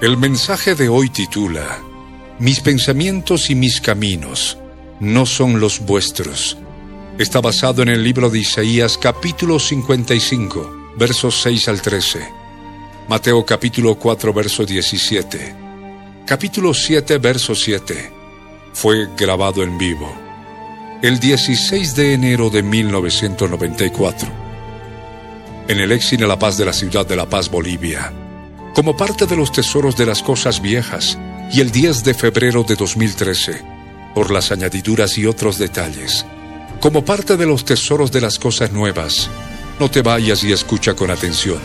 El mensaje de hoy titula, Mis pensamientos y mis caminos no son los vuestros. Está basado en el libro de Isaías capítulo 55, versos 6 al 13. Mateo capítulo 4, verso 17. Capítulo 7, verso 7. Fue grabado en vivo. El 16 de enero de 1994. En el Exine La Paz de la ciudad de La Paz, Bolivia como parte de los tesoros de las cosas viejas, y el 10 de febrero de 2013, por las añadiduras y otros detalles, como parte de los tesoros de las cosas nuevas. No te vayas y escucha con atención.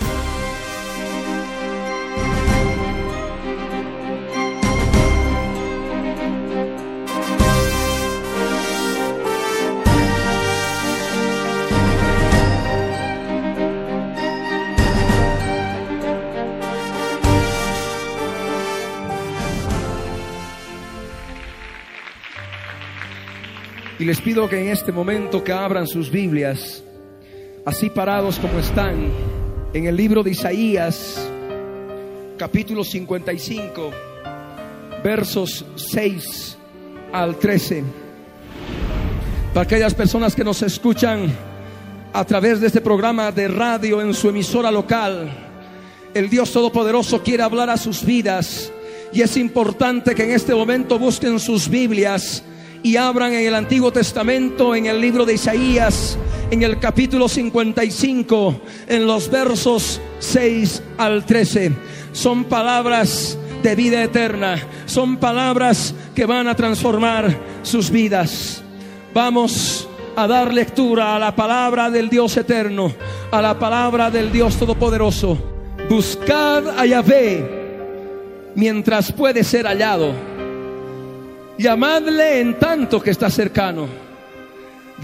Les pido que en este momento que abran sus Biblias, así parados como están, en el libro de Isaías, capítulo 55, versos 6 al 13. Para aquellas personas que nos escuchan a través de este programa de radio en su emisora local, el Dios Todopoderoso quiere hablar a sus vidas y es importante que en este momento busquen sus Biblias y abran en el Antiguo Testamento, en el libro de Isaías, en el capítulo 55, en los versos 6 al 13. Son palabras de vida eterna, son palabras que van a transformar sus vidas. Vamos a dar lectura a la palabra del Dios eterno, a la palabra del Dios todopoderoso. Buscad a Yahvé mientras puede ser hallado Llamadle en tanto que está cercano.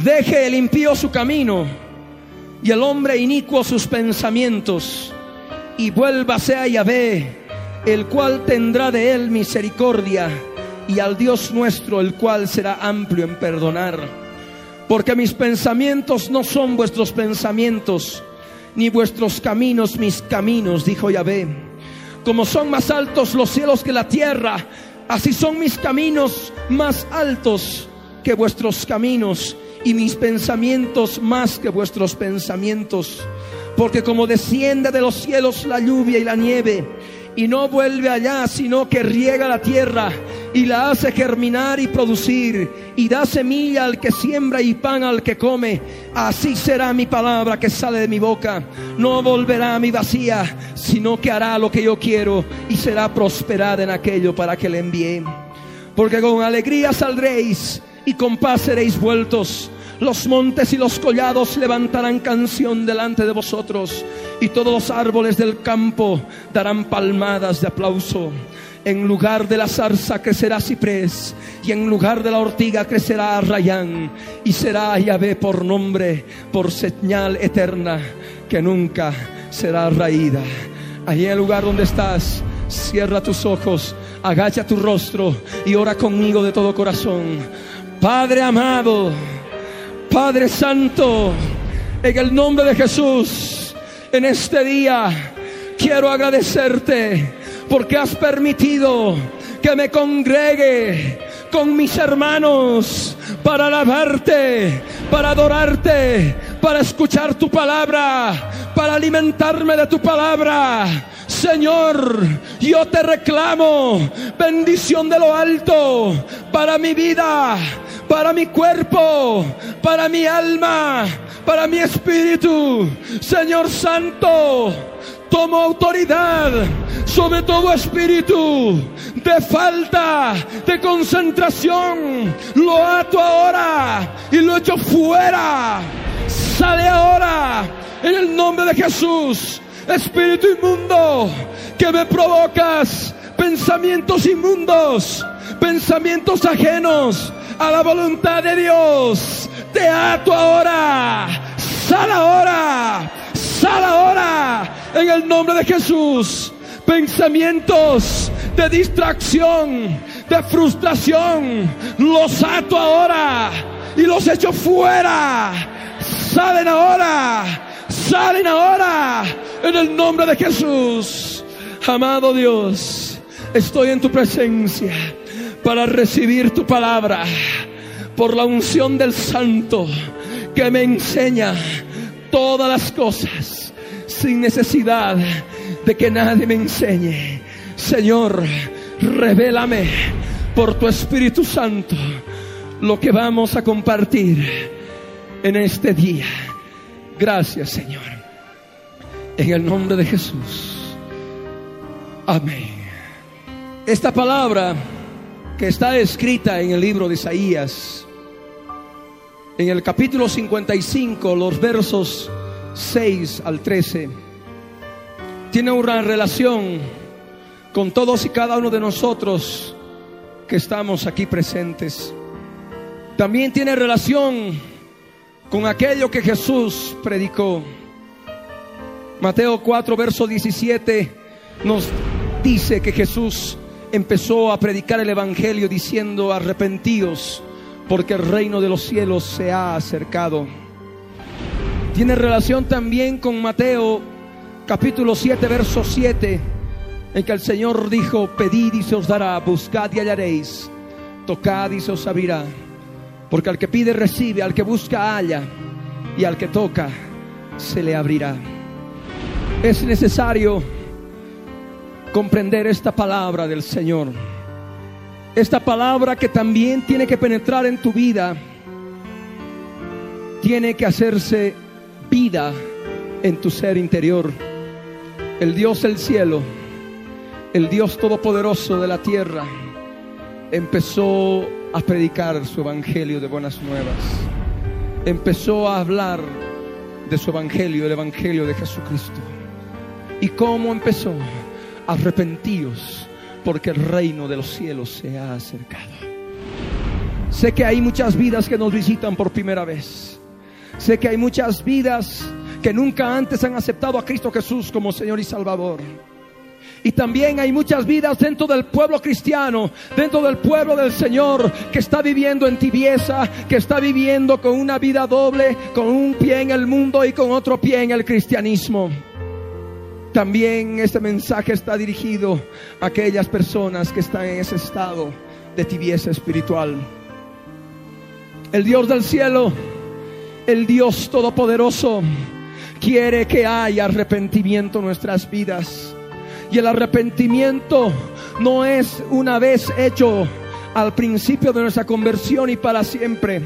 Deje el impío su camino y el hombre inicuo sus pensamientos y vuélvase a Yahvé, el cual tendrá de él misericordia y al Dios nuestro, el cual será amplio en perdonar. Porque mis pensamientos no son vuestros pensamientos, ni vuestros caminos mis caminos, dijo Yahvé. Como son más altos los cielos que la tierra, Así son mis caminos más altos que vuestros caminos y mis pensamientos más que vuestros pensamientos. Porque como desciende de los cielos la lluvia y la nieve, y no vuelve allá, sino que riega la tierra y la hace germinar y producir, y da semilla al que siembra y pan al que come. Así será mi palabra que sale de mi boca. No volverá a mi vacía, sino que hará lo que yo quiero y será prosperada en aquello para que le envíe. Porque con alegría saldréis y con paz seréis vueltos los montes y los collados levantarán canción delante de vosotros y todos los árboles del campo darán palmadas de aplauso. En lugar de la zarza crecerá ciprés y en lugar de la ortiga crecerá rayán y será Yahvé por nombre, por señal eterna que nunca será raída. Allí en el lugar donde estás, cierra tus ojos, agacha tu rostro y ora conmigo de todo corazón. Padre amado, Padre Santo, en el nombre de Jesús, en este día quiero agradecerte porque has permitido que me congregue con mis hermanos para alabarte, para adorarte, para escuchar tu palabra, para alimentarme de tu palabra. Señor, yo te reclamo bendición de lo alto para mi vida, para mi cuerpo, para mi alma, para mi espíritu. Señor Santo, tomo autoridad sobre todo espíritu de falta de concentración. Lo ato ahora y lo echo fuera Sale ahora en el nombre de Jesús. Espíritu inmundo, que me provocas pensamientos inmundos, pensamientos ajenos a la voluntad de Dios. Te ato ahora. Sal ahora. Sal ahora. En el nombre de Jesús. Pensamientos de distracción, de frustración. Los ato ahora y los echo fuera. Salen ahora. Salen ahora. En el nombre de Jesús. Amado Dios, estoy en tu presencia para recibir tu palabra por la unción del Santo que me enseña todas las cosas sin necesidad de que nadie me enseñe. Señor, revélame por tu Espíritu Santo lo que vamos a compartir en este día. Gracias, Señor. En el nombre de Jesús. Amén. Esta palabra que está escrita en el libro de Isaías, en el capítulo 55, los versos 6 al 13, tiene una relación con todos y cada uno de nosotros que estamos aquí presentes. También tiene relación con aquello que Jesús predicó. Mateo 4, verso 17 nos dice que Jesús empezó a predicar el Evangelio diciendo, arrepentíos, porque el reino de los cielos se ha acercado. Tiene relación también con Mateo capítulo 7, verso 7, en que el Señor dijo, pedid y se os dará, buscad y hallaréis, tocad y se os abrirá, porque al que pide recibe, al que busca halla, y al que toca se le abrirá. Es necesario comprender esta palabra del Señor. Esta palabra que también tiene que penetrar en tu vida, tiene que hacerse vida en tu ser interior. El Dios del cielo, el Dios todopoderoso de la tierra, empezó a predicar su evangelio de buenas nuevas. Empezó a hablar de su evangelio, el evangelio de Jesucristo. ¿Y cómo empezó? Arrepentíos, porque el reino de los cielos se ha acercado. Sé que hay muchas vidas que nos visitan por primera vez. Sé que hay muchas vidas que nunca antes han aceptado a Cristo Jesús como Señor y Salvador. Y también hay muchas vidas dentro del pueblo cristiano, dentro del pueblo del Señor, que está viviendo en tibieza, que está viviendo con una vida doble, con un pie en el mundo y con otro pie en el cristianismo. También este mensaje está dirigido a aquellas personas que están en ese estado de tibieza espiritual. El Dios del cielo, el Dios todopoderoso, quiere que haya arrepentimiento en nuestras vidas. Y el arrepentimiento no es una vez hecho al principio de nuestra conversión y para siempre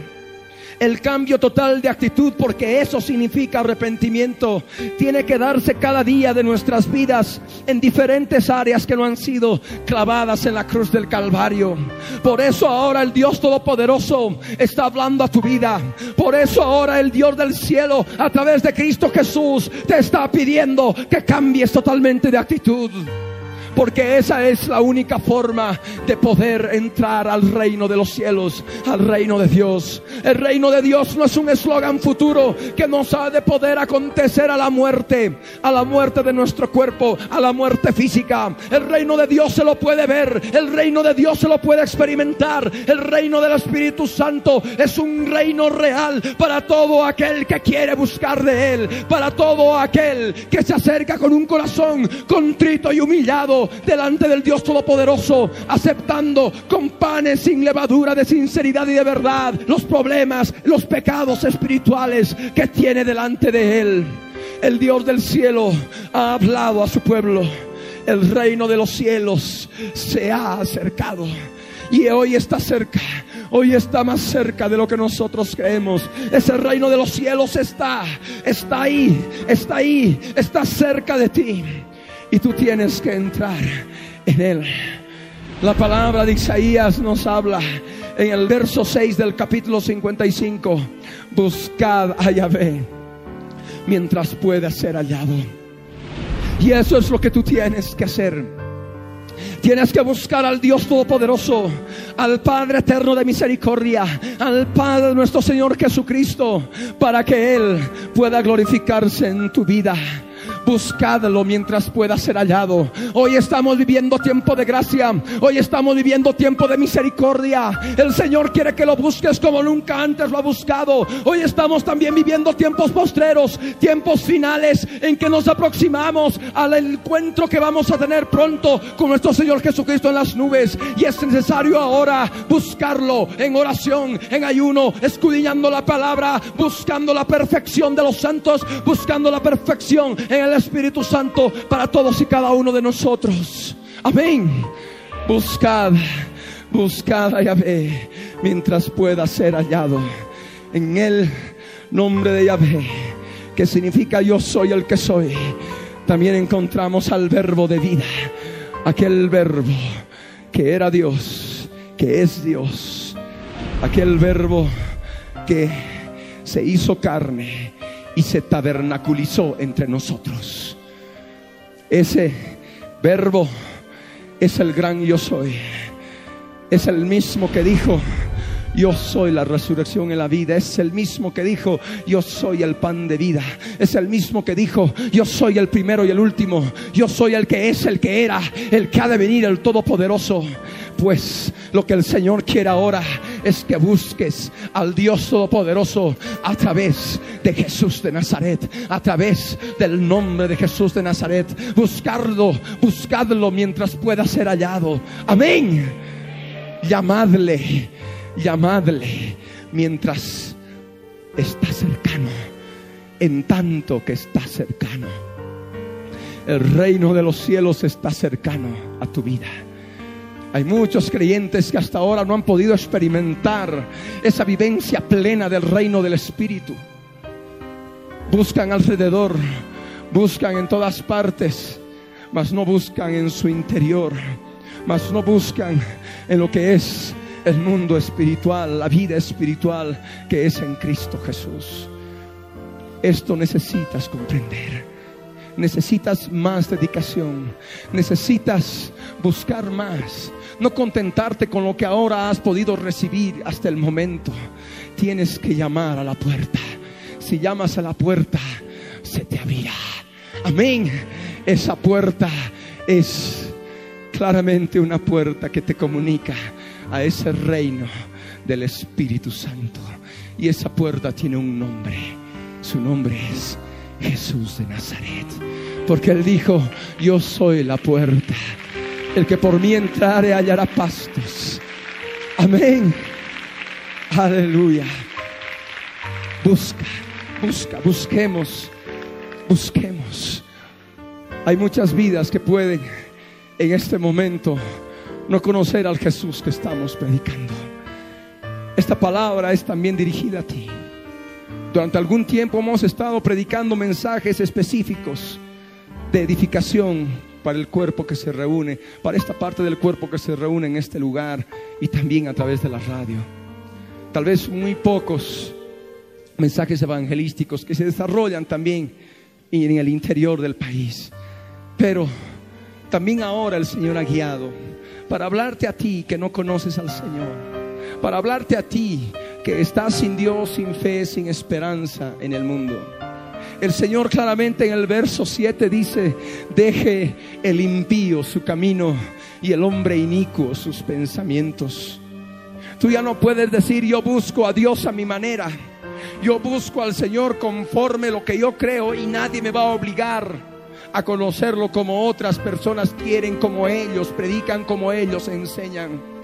el cambio total de actitud, porque eso significa arrepentimiento. Tiene que darse cada día de nuestras vidas en diferentes áreas que no han sido clavadas en la cruz del Calvario. Por eso ahora el Dios Todopoderoso está hablando a tu vida. Por eso ahora el Dios del cielo, a través de Cristo Jesús, te está pidiendo que cambies totalmente de actitud porque esa es la única forma de poder entrar al reino de los cielos, al reino de Dios. El reino de Dios no es un eslogan futuro que nos ha de poder acontecer a la muerte, a la muerte de nuestro cuerpo, a la muerte física. El reino de Dios se lo puede ver, el reino de Dios se lo puede experimentar. El reino del Espíritu Santo es un reino real para todo aquel que quiere buscar de Él, para todo aquel que se acerca con un corazón contrito y humillado delante del Dios Todopoderoso, aceptando con panes sin levadura de sinceridad y de verdad los problemas, los pecados espirituales que tiene delante de Él. El Dios del cielo ha hablado a su pueblo. El reino de los cielos se ha acercado y hoy está cerca. Hoy está más cerca de lo que nosotros creemos. Ese reino de los cielos está, está ahí, está ahí, está cerca de ti y tú tienes que entrar en él. La palabra de Isaías nos habla en el verso 6 del capítulo 55. Buscad a Yahvé mientras pueda ser hallado. Y eso es lo que tú tienes que hacer. Tienes que buscar al Dios Todopoderoso, al Padre Eterno de Misericordia, al Padre nuestro Señor Jesucristo, para que Él pueda glorificarse en tu vida buscadlo mientras pueda ser hallado. Hoy estamos viviendo tiempo de gracia, hoy estamos viviendo tiempo de misericordia. El Señor quiere que lo busques como nunca antes lo ha buscado. Hoy estamos también viviendo tiempos postreros, tiempos finales en que nos aproximamos al encuentro que vamos a tener pronto con nuestro Señor Jesucristo en las nubes. Y es necesario ahora buscarlo en oración, en ayuno, escudriñando la palabra, buscando la perfección de los santos, buscando la perfección en el Espíritu Santo para todos y cada uno de nosotros. Amén. Buscad, buscad a Yahvé mientras pueda ser hallado. En el nombre de Yahvé, que significa yo soy el que soy, también encontramos al verbo de vida. Aquel verbo que era Dios, que es Dios. Aquel verbo que se hizo carne y se tabernaculizó entre nosotros. Ese verbo es el gran yo soy. Es el mismo que dijo, yo soy la resurrección en la vida. Es el mismo que dijo, yo soy el pan de vida. Es el mismo que dijo, yo soy el primero y el último. Yo soy el que es, el que era, el que ha de venir, el todopoderoso. Pues lo que el Señor quiere ahora es que busques al Dios Todopoderoso a través de Jesús de Nazaret, a través del nombre de Jesús de Nazaret. Buscarlo, buscadlo mientras pueda ser hallado. Amén. Llamadle, llamadle mientras está cercano, en tanto que está cercano. El reino de los cielos está cercano a tu vida. Hay muchos creyentes que hasta ahora no han podido experimentar esa vivencia plena del reino del Espíritu. Buscan alrededor, buscan en todas partes, mas no buscan en su interior, mas no buscan en lo que es el mundo espiritual, la vida espiritual que es en Cristo Jesús. Esto necesitas comprender necesitas más dedicación, necesitas buscar más, no contentarte con lo que ahora has podido recibir hasta el momento. Tienes que llamar a la puerta. Si llamas a la puerta, se te abrirá. Amén. Esa puerta es claramente una puerta que te comunica a ese reino del Espíritu Santo. Y esa puerta tiene un nombre. Su nombre es Jesús de Nazaret. Porque Él dijo, yo soy la puerta. El que por mí entrare hallará pastos. Amén. Aleluya. Busca, busca, busquemos, busquemos. Hay muchas vidas que pueden en este momento no conocer al Jesús que estamos predicando. Esta palabra es también dirigida a ti. Durante algún tiempo hemos estado predicando mensajes específicos de edificación para el cuerpo que se reúne, para esta parte del cuerpo que se reúne en este lugar y también a través de la radio. Tal vez muy pocos mensajes evangelísticos que se desarrollan también en el interior del país. Pero también ahora el Señor ha guiado para hablarte a ti que no conoces al Señor, para hablarte a ti que estás sin Dios, sin fe, sin esperanza en el mundo. El Señor claramente en el verso 7 dice, deje el impío su camino y el hombre inicuo sus pensamientos. Tú ya no puedes decir, yo busco a Dios a mi manera. Yo busco al Señor conforme lo que yo creo y nadie me va a obligar a conocerlo como otras personas quieren, como ellos predican, como ellos enseñan.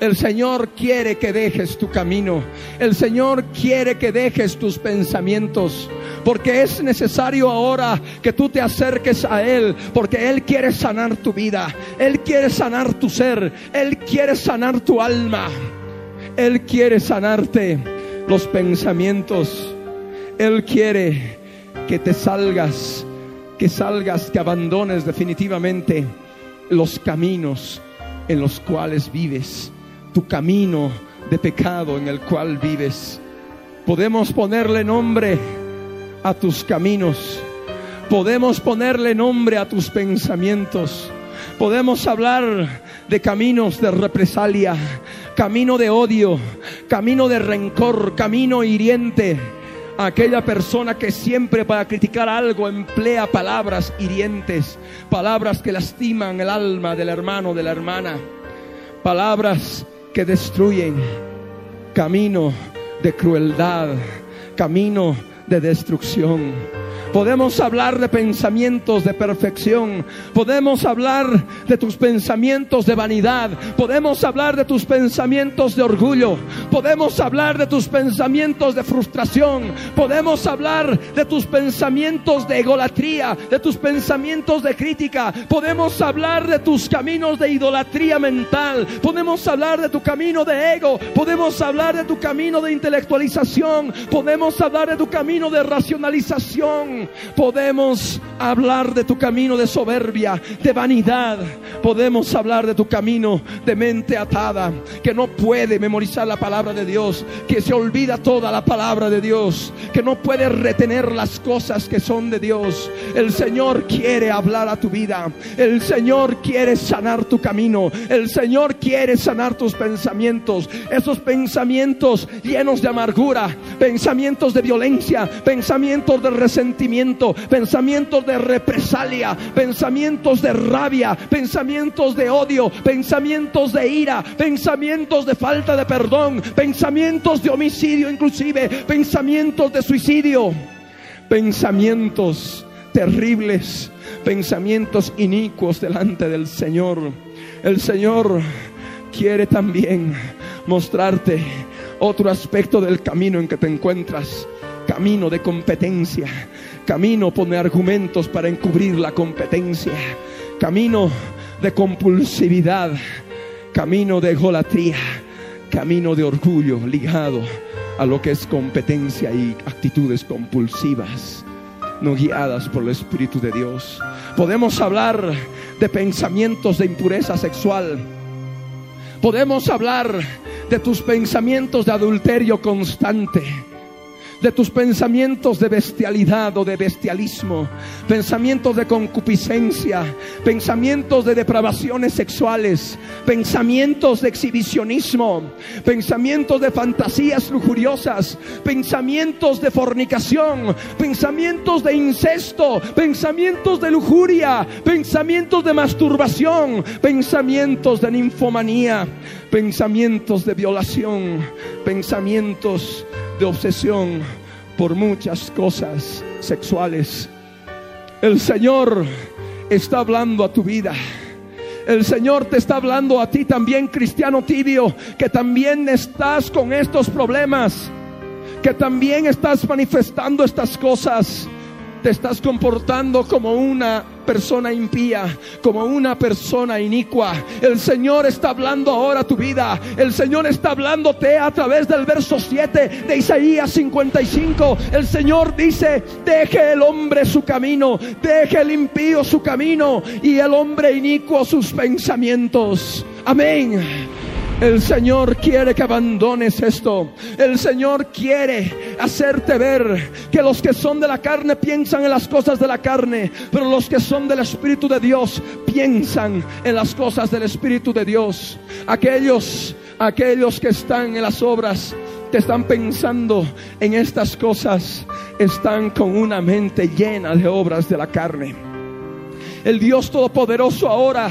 El Señor quiere que dejes tu camino. El Señor quiere que dejes tus pensamientos. Porque es necesario ahora que tú te acerques a Él. Porque Él quiere sanar tu vida. Él quiere sanar tu ser. Él quiere sanar tu alma. Él quiere sanarte los pensamientos. Él quiere que te salgas, que salgas, que abandones definitivamente los caminos en los cuales vives tu camino de pecado en el cual vives. Podemos ponerle nombre a tus caminos. Podemos ponerle nombre a tus pensamientos. Podemos hablar de caminos de represalia, camino de odio, camino de rencor, camino hiriente. Aquella persona que siempre para criticar algo emplea palabras hirientes, palabras que lastiman el alma del hermano, de la hermana, palabras que destruyen, camino de crueldad, camino de destrucción. Podemos hablar de pensamientos de perfección. Podemos hablar de tus pensamientos de vanidad. Podemos hablar de tus pensamientos de orgullo. Podemos hablar de tus pensamientos de frustración. Podemos hablar de tus pensamientos de egolatría, de tus pensamientos de crítica. Podemos hablar de tus caminos de idolatría mental. Podemos hablar de tu camino de ego. Podemos hablar de tu camino de intelectualización. Podemos hablar de tu camino de racionalización. Podemos hablar de tu camino de soberbia, de vanidad. Podemos hablar de tu camino de mente atada, que no puede memorizar la palabra de Dios, que se olvida toda la palabra de Dios, que no puede retener las cosas que son de Dios. El Señor quiere hablar a tu vida. El Señor quiere sanar tu camino. El Señor quiere sanar tus pensamientos. Esos pensamientos llenos de amargura, pensamientos de violencia, pensamientos de resentimiento pensamientos de represalia, pensamientos de rabia, pensamientos de odio, pensamientos de ira, pensamientos de falta de perdón, pensamientos de homicidio inclusive, pensamientos de suicidio, pensamientos terribles, pensamientos inicuos delante del Señor. El Señor quiere también mostrarte otro aspecto del camino en que te encuentras camino de competencia, camino pone argumentos para encubrir la competencia, camino de compulsividad, camino de egolatría, camino de orgullo ligado a lo que es competencia y actitudes compulsivas, no guiadas por el Espíritu de Dios. Podemos hablar de pensamientos de impureza sexual. Podemos hablar de tus pensamientos de adulterio constante de tus pensamientos de bestialidad o de bestialismo, pensamientos de concupiscencia, pensamientos de depravaciones sexuales, pensamientos de exhibicionismo, pensamientos de fantasías lujuriosas, pensamientos de fornicación, pensamientos de incesto, pensamientos de lujuria, pensamientos de masturbación, pensamientos de ninfomanía, pensamientos de violación, pensamientos de obsesión por muchas cosas sexuales. El Señor está hablando a tu vida. El Señor te está hablando a ti también, cristiano tibio, que también estás con estos problemas, que también estás manifestando estas cosas te estás comportando como una persona impía, como una persona inicua. El Señor está hablando ahora tu vida. El Señor está hablándote a través del verso 7 de Isaías 55. El Señor dice, deje el hombre su camino, deje el impío su camino y el hombre inicuo sus pensamientos. Amén. El Señor quiere que abandones esto. El Señor quiere hacerte ver que los que son de la carne piensan en las cosas de la carne, pero los que son del Espíritu de Dios piensan en las cosas del Espíritu de Dios. Aquellos, aquellos que están en las obras, que están pensando en estas cosas, están con una mente llena de obras de la carne. El Dios Todopoderoso ahora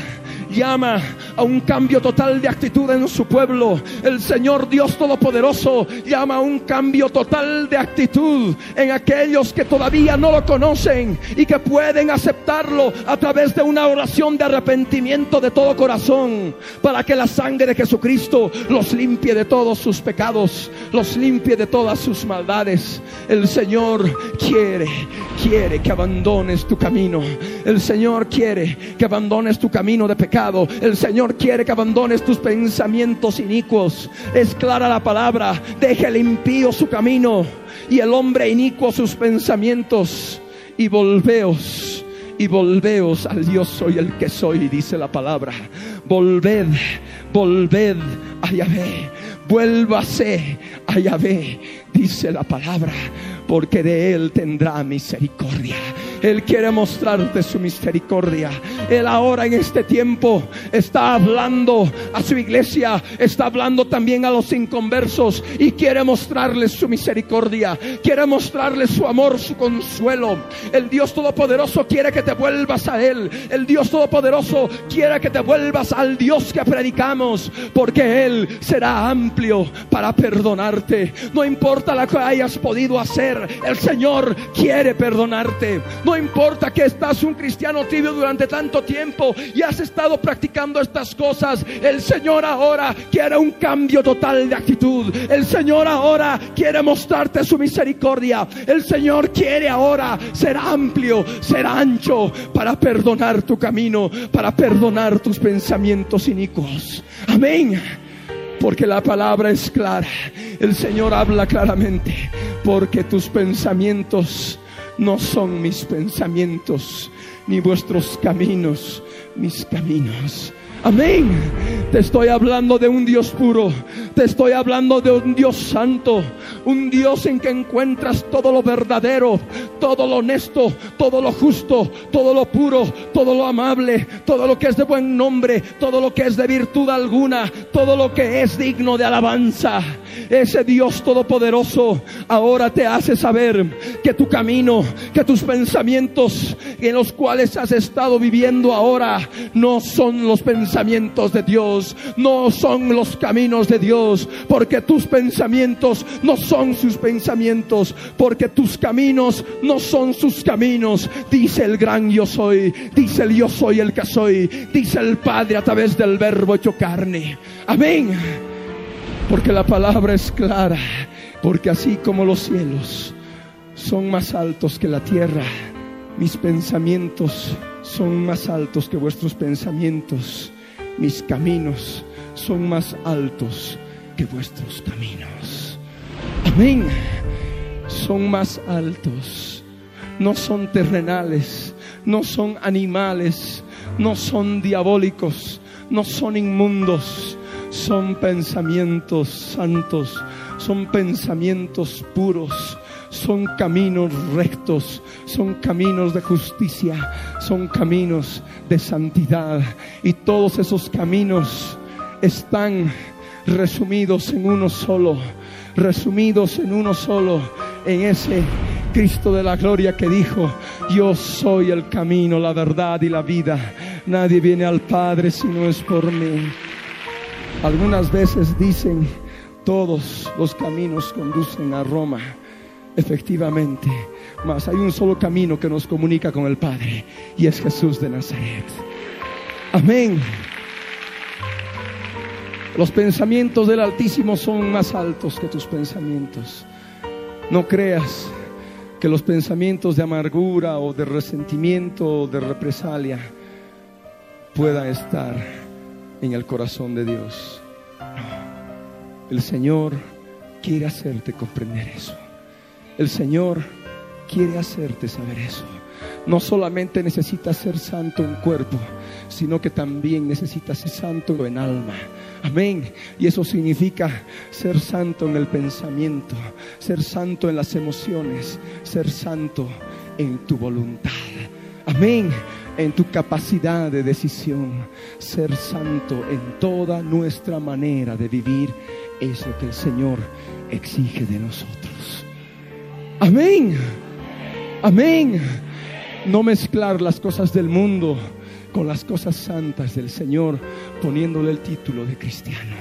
llama a un cambio total de actitud en su pueblo. El Señor Dios Todopoderoso llama a un cambio total de actitud en aquellos que todavía no lo conocen y que pueden aceptarlo a través de una oración de arrepentimiento de todo corazón para que la sangre de Jesucristo los limpie de todos sus pecados, los limpie de todas sus maldades. El Señor quiere, quiere que abandones tu camino. El Señor quiere que abandones tu camino de pecado el Señor quiere que abandones tus pensamientos inicuos. Es clara la palabra. Deje el impío su camino y el hombre inicuo sus pensamientos. Y volveos y volveos al Dios soy el que soy, dice la palabra. Volved, volved a Yahvé vuélvase a Yahvé, dice la palabra, porque de él tendrá misericordia. Él quiere mostrarte su misericordia. Él ahora en este tiempo está hablando a su iglesia, está hablando también a los inconversos y quiere mostrarles su misericordia, quiere mostrarles su amor, su consuelo. El Dios Todopoderoso quiere que te vuelvas a Él. El Dios Todopoderoso quiere que te vuelvas al Dios que predicamos, porque Él será amplio para perdonarte. No importa lo que hayas podido hacer, el Señor quiere perdonarte. Importa que estás un cristiano tibio durante tanto tiempo y has estado practicando estas cosas. El Señor ahora quiere un cambio total de actitud. El Señor ahora quiere mostrarte su misericordia. El Señor quiere ahora ser amplio, ser ancho para perdonar tu camino, para perdonar tus pensamientos inicuos. Amén. Porque la palabra es clara. El Señor habla claramente. Porque tus pensamientos no son mis pensamientos, ni vuestros caminos, mis caminos. Amén. Te estoy hablando de un Dios puro. Te estoy hablando de un Dios santo. Un Dios en que encuentras todo lo verdadero, todo lo honesto, todo lo justo, todo lo puro, todo lo amable, todo lo que es de buen nombre, todo lo que es de virtud alguna, todo lo que es digno de alabanza. Ese Dios todopoderoso ahora te hace saber que tu camino, que tus pensamientos en los cuales has estado viviendo ahora no son los pensamientos de Dios, no son los caminos de Dios, porque tus pensamientos no son sus pensamientos, porque tus caminos no son sus caminos, dice el gran yo soy, dice el yo soy el que soy, dice el Padre a través del verbo hecho carne. Amén. Porque la palabra es clara, porque así como los cielos son más altos que la tierra, mis pensamientos son más altos que vuestros pensamientos mis caminos son más altos que vuestros caminos. Amén. Son más altos. No son terrenales, no son animales, no son diabólicos, no son inmundos. Son pensamientos santos, son pensamientos puros, son caminos rectos, son caminos de justicia, son caminos de santidad. Y todos esos caminos están resumidos en uno solo, resumidos en uno solo, en ese Cristo de la gloria que dijo, yo soy el camino, la verdad y la vida. Nadie viene al Padre si no es por mí. Algunas veces dicen, todos los caminos conducen a Roma. Efectivamente, mas hay un solo camino que nos comunica con el Padre y es Jesús de Nazaret. Amén. Los pensamientos del Altísimo son más altos que tus pensamientos. No creas que los pensamientos de amargura o de resentimiento o de represalia puedan estar en el corazón de Dios. El Señor quiere hacerte comprender eso. El Señor quiere hacerte saber eso. No solamente necesitas ser santo en cuerpo, sino que también necesitas ser santo en alma. Amén. Y eso significa ser santo en el pensamiento, ser santo en las emociones, ser santo en tu voluntad. Amén. En tu capacidad de decisión, ser santo en toda nuestra manera de vivir es lo que el Señor exige de nosotros. Amén. Amén. No mezclar las cosas del mundo con las cosas santas del Señor, poniéndole el título de cristiano.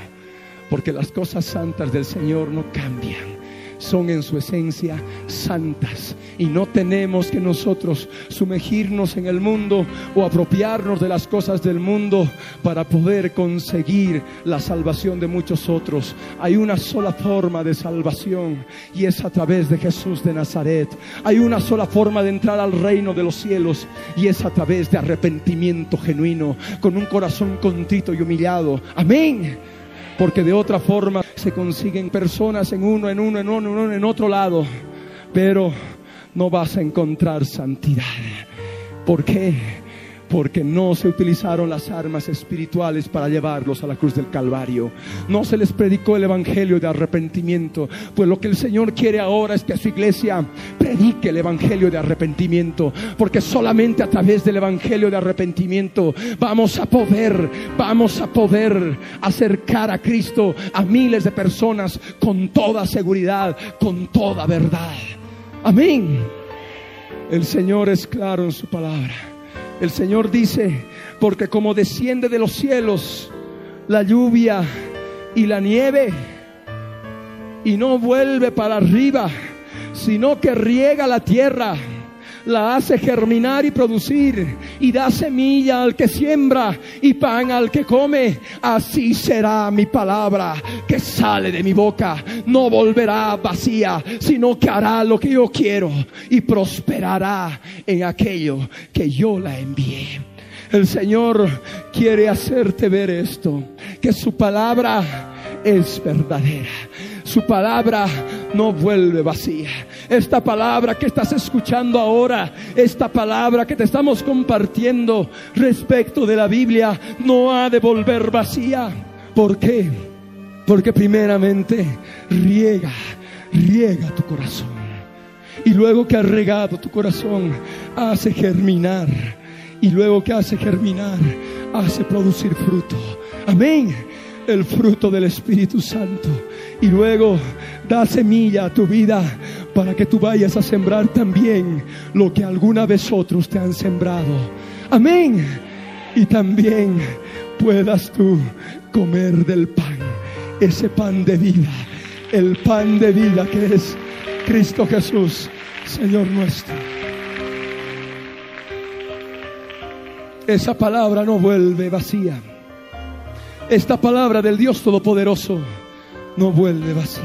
Porque las cosas santas del Señor no cambian son en su esencia santas y no tenemos que nosotros sumergirnos en el mundo o apropiarnos de las cosas del mundo para poder conseguir la salvación de muchos otros. Hay una sola forma de salvación y es a través de Jesús de Nazaret. Hay una sola forma de entrar al reino de los cielos y es a través de arrepentimiento genuino, con un corazón contrito y humillado. Amén porque de otra forma se consiguen personas en uno, en uno, en uno, en uno, en otro lado, pero no vas a encontrar santidad. ¿Por qué? Porque no se utilizaron las armas espirituales para llevarlos a la cruz del Calvario. No se les predicó el Evangelio de arrepentimiento. Pues lo que el Señor quiere ahora es que su iglesia predique el Evangelio de arrepentimiento. Porque solamente a través del Evangelio de arrepentimiento vamos a poder, vamos a poder acercar a Cristo a miles de personas con toda seguridad, con toda verdad. Amén. El Señor es claro en su palabra. El Señor dice, porque como desciende de los cielos la lluvia y la nieve, y no vuelve para arriba, sino que riega la tierra la hace germinar y producir y da semilla al que siembra y pan al que come. Así será mi palabra que sale de mi boca. No volverá vacía, sino que hará lo que yo quiero y prosperará en aquello que yo la envié. El Señor quiere hacerte ver esto, que su palabra es verdadera. Su palabra no vuelve vacía. Esta palabra que estás escuchando ahora, esta palabra que te estamos compartiendo respecto de la Biblia, no ha de volver vacía. ¿Por qué? Porque primeramente riega, riega tu corazón. Y luego que ha regado tu corazón, hace germinar. Y luego que hace germinar, hace producir fruto. Amén. El fruto del Espíritu Santo y luego da semilla a tu vida para que tú vayas a sembrar también lo que alguna vez otros te han sembrado. Amén. Y también puedas tú comer del pan, ese pan de vida, el pan de vida que es Cristo Jesús, Señor nuestro. Esa palabra no vuelve vacía. Esta palabra del Dios Todopoderoso no vuelve vacía.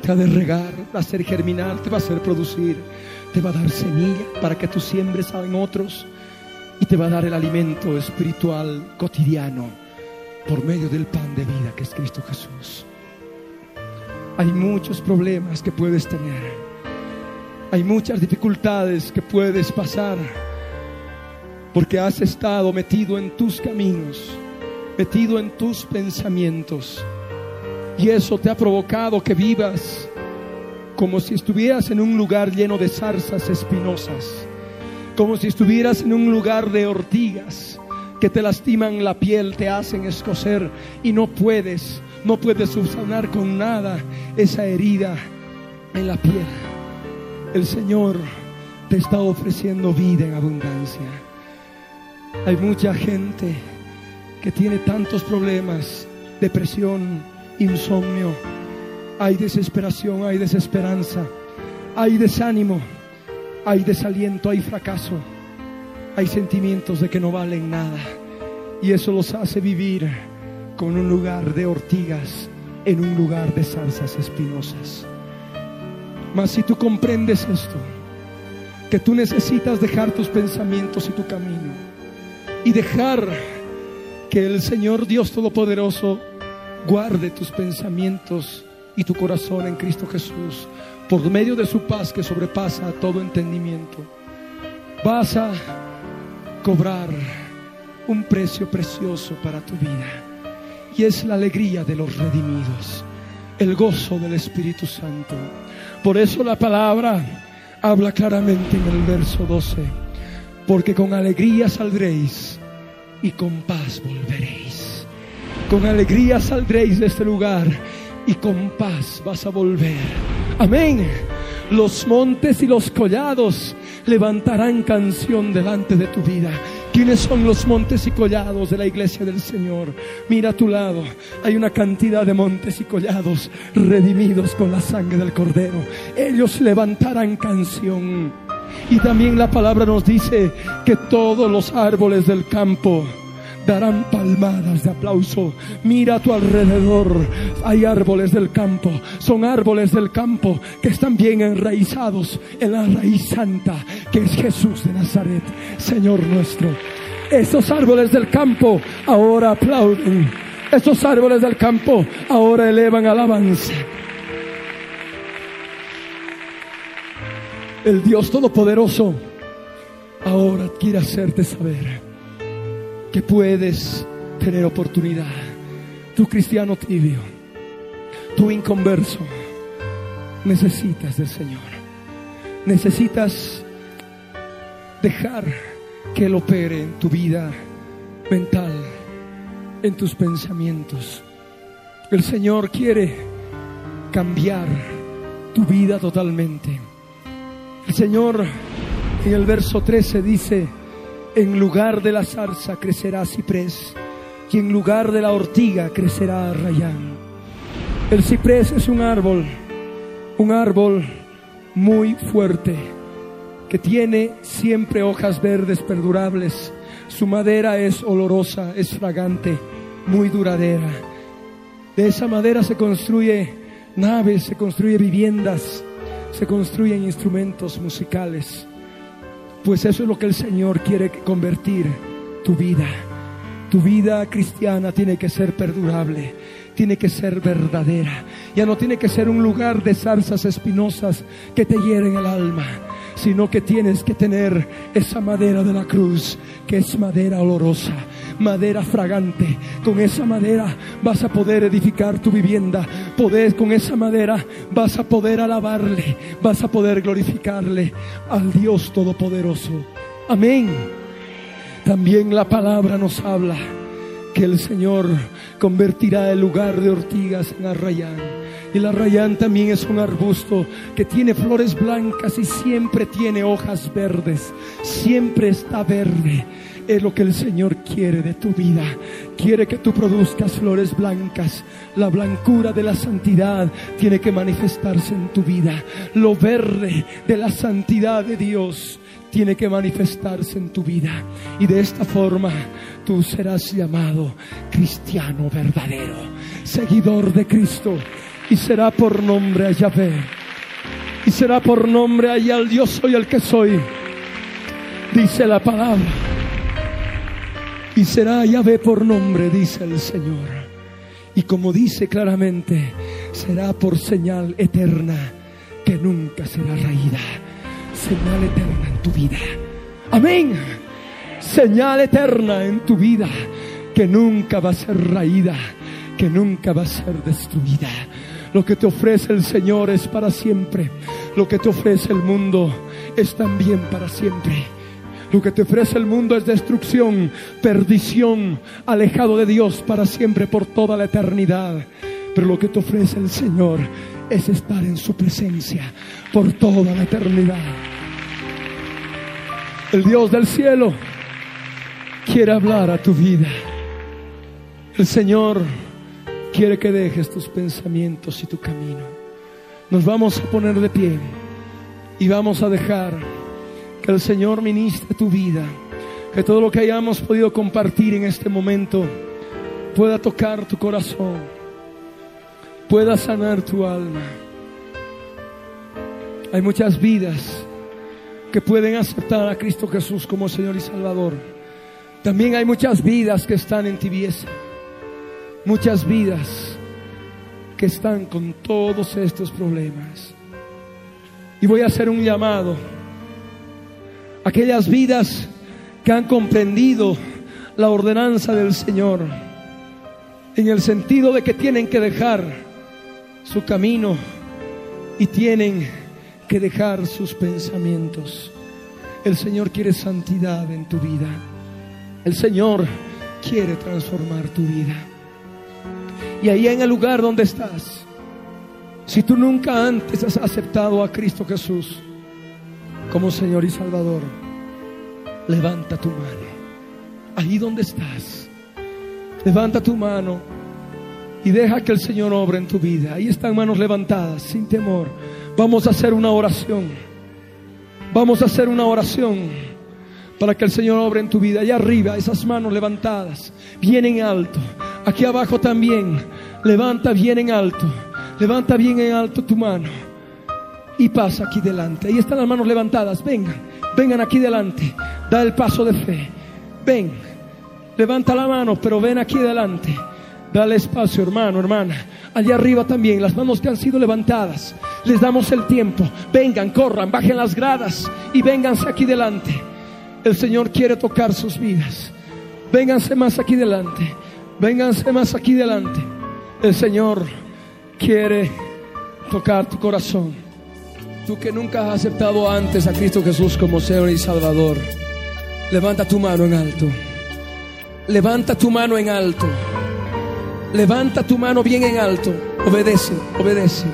Te va a regar, va a hacer germinar, te va a hacer producir, te va a dar semilla para que tú siembres en otros y te va a dar el alimento espiritual cotidiano por medio del pan de vida que es Cristo Jesús. Hay muchos problemas que puedes tener. Hay muchas dificultades que puedes pasar porque has estado metido en tus caminos, metido en tus pensamientos y eso te ha provocado que vivas como si estuvieras en un lugar lleno de zarzas espinosas, como si estuvieras en un lugar de ortigas que te lastiman la piel, te hacen escocer y no puedes, no puedes subsanar con nada esa herida en la piel. El Señor te está ofreciendo vida en abundancia. Hay mucha gente que tiene tantos problemas, depresión, insomnio, hay desesperación, hay desesperanza, hay desánimo, hay desaliento, hay fracaso, hay sentimientos de que no valen nada. Y eso los hace vivir con un lugar de ortigas en un lugar de zarzas espinosas. Mas si tú comprendes esto, que tú necesitas dejar tus pensamientos y tu camino y dejar que el Señor Dios Todopoderoso guarde tus pensamientos y tu corazón en Cristo Jesús por medio de su paz que sobrepasa todo entendimiento. Vas a cobrar un precio precioso para tu vida y es la alegría de los redimidos, el gozo del Espíritu Santo. Por eso la palabra habla claramente en el verso 12, porque con alegría saldréis y con paz volveréis. Con alegría saldréis de este lugar y con paz vas a volver. Amén. Los montes y los collados levantarán canción delante de tu vida. ¿Quiénes son los montes y collados de la iglesia del Señor? Mira a tu lado, hay una cantidad de montes y collados redimidos con la sangre del Cordero. Ellos levantarán canción. Y también la palabra nos dice que todos los árboles del campo darán palmadas de aplauso. Mira a tu alrededor, hay árboles del campo, son árboles del campo que están bien enraizados en la raíz santa que es Jesús de Nazaret, Señor nuestro. Esos árboles del campo ahora aplauden. Esos árboles del campo ahora elevan alabanza. El Dios Todopoderoso ahora quiere hacerte saber que puedes tener oportunidad. Tu cristiano tibio, tu inconverso, necesitas del Señor. Necesitas dejar que Él opere en tu vida mental, en tus pensamientos. El Señor quiere cambiar tu vida totalmente. El Señor en el verso 13 dice, en lugar de la zarza crecerá ciprés y en lugar de la ortiga crecerá rayán. El ciprés es un árbol, un árbol muy fuerte que tiene siempre hojas verdes perdurables. Su madera es olorosa, es fragante, muy duradera. De esa madera se construye naves, se construye viviendas, se construyen instrumentos musicales. Pues eso es lo que el Señor quiere convertir tu vida. Tu vida cristiana tiene que ser perdurable, tiene que ser verdadera. Ya no tiene que ser un lugar de zarzas espinosas que te hieren el alma sino que tienes que tener esa madera de la cruz, que es madera olorosa, madera fragante. Con esa madera vas a poder edificar tu vivienda, poder, con esa madera vas a poder alabarle, vas a poder glorificarle al Dios Todopoderoso. Amén. También la palabra nos habla que el Señor convertirá el lugar de ortigas en arrayán y la rayán también es un arbusto que tiene flores blancas y siempre tiene hojas verdes. Siempre está verde. Es lo que el Señor quiere de tu vida. Quiere que tú produzcas flores blancas. La blancura de la santidad tiene que manifestarse en tu vida. Lo verde de la santidad de Dios tiene que manifestarse en tu vida. Y de esta forma tú serás llamado cristiano verdadero, seguidor de Cristo y será por nombre a Yahvé. Y será por nombre allá al Dios soy el que soy. Dice la palabra. Y será Yahvé por nombre, dice el Señor. Y como dice claramente, será por señal eterna que nunca será raída. Señal eterna en tu vida. Amén. Señal eterna en tu vida que nunca va a ser raída, que nunca va a ser destruida. Lo que te ofrece el Señor es para siempre. Lo que te ofrece el mundo es también para siempre. Lo que te ofrece el mundo es destrucción, perdición, alejado de Dios para siempre, por toda la eternidad. Pero lo que te ofrece el Señor es estar en su presencia por toda la eternidad. El Dios del cielo quiere hablar a tu vida. El Señor quiere que dejes tus pensamientos y tu camino. Nos vamos a poner de pie y vamos a dejar que el Señor ministre tu vida, que todo lo que hayamos podido compartir en este momento pueda tocar tu corazón, pueda sanar tu alma. Hay muchas vidas que pueden aceptar a Cristo Jesús como Señor y Salvador. También hay muchas vidas que están en tibieza muchas vidas que están con todos estos problemas. Y voy a hacer un llamado. Aquellas vidas que han comprendido la ordenanza del Señor en el sentido de que tienen que dejar su camino y tienen que dejar sus pensamientos. El Señor quiere santidad en tu vida. El Señor quiere transformar tu vida. Y ahí en el lugar donde estás, si tú nunca antes has aceptado a Cristo Jesús como Señor y Salvador, levanta tu mano. Ahí donde estás, levanta tu mano y deja que el Señor obre en tu vida. Ahí están manos levantadas, sin temor. Vamos a hacer una oración. Vamos a hacer una oración para que el Señor obre en tu vida. Allá arriba, esas manos levantadas, vienen alto. Aquí abajo también. Levanta bien en alto. Levanta bien en alto tu mano. Y pasa aquí delante. Ahí están las manos levantadas. Vengan. Vengan aquí delante. Da el paso de fe. Ven. Levanta la mano, pero ven aquí delante. Dale espacio, hermano, hermana. Allá arriba también, las manos que han sido levantadas. Les damos el tiempo. Vengan, corran, bajen las gradas y vénganse aquí delante. El Señor quiere tocar sus vidas. Vénganse más aquí delante. Vénganse más aquí delante. El Señor quiere tocar tu corazón. Tú que nunca has aceptado antes a Cristo Jesús como Señor y Salvador. Levanta tu mano en alto. Levanta tu mano en alto. Levanta tu mano bien en alto. Obedece, obedece.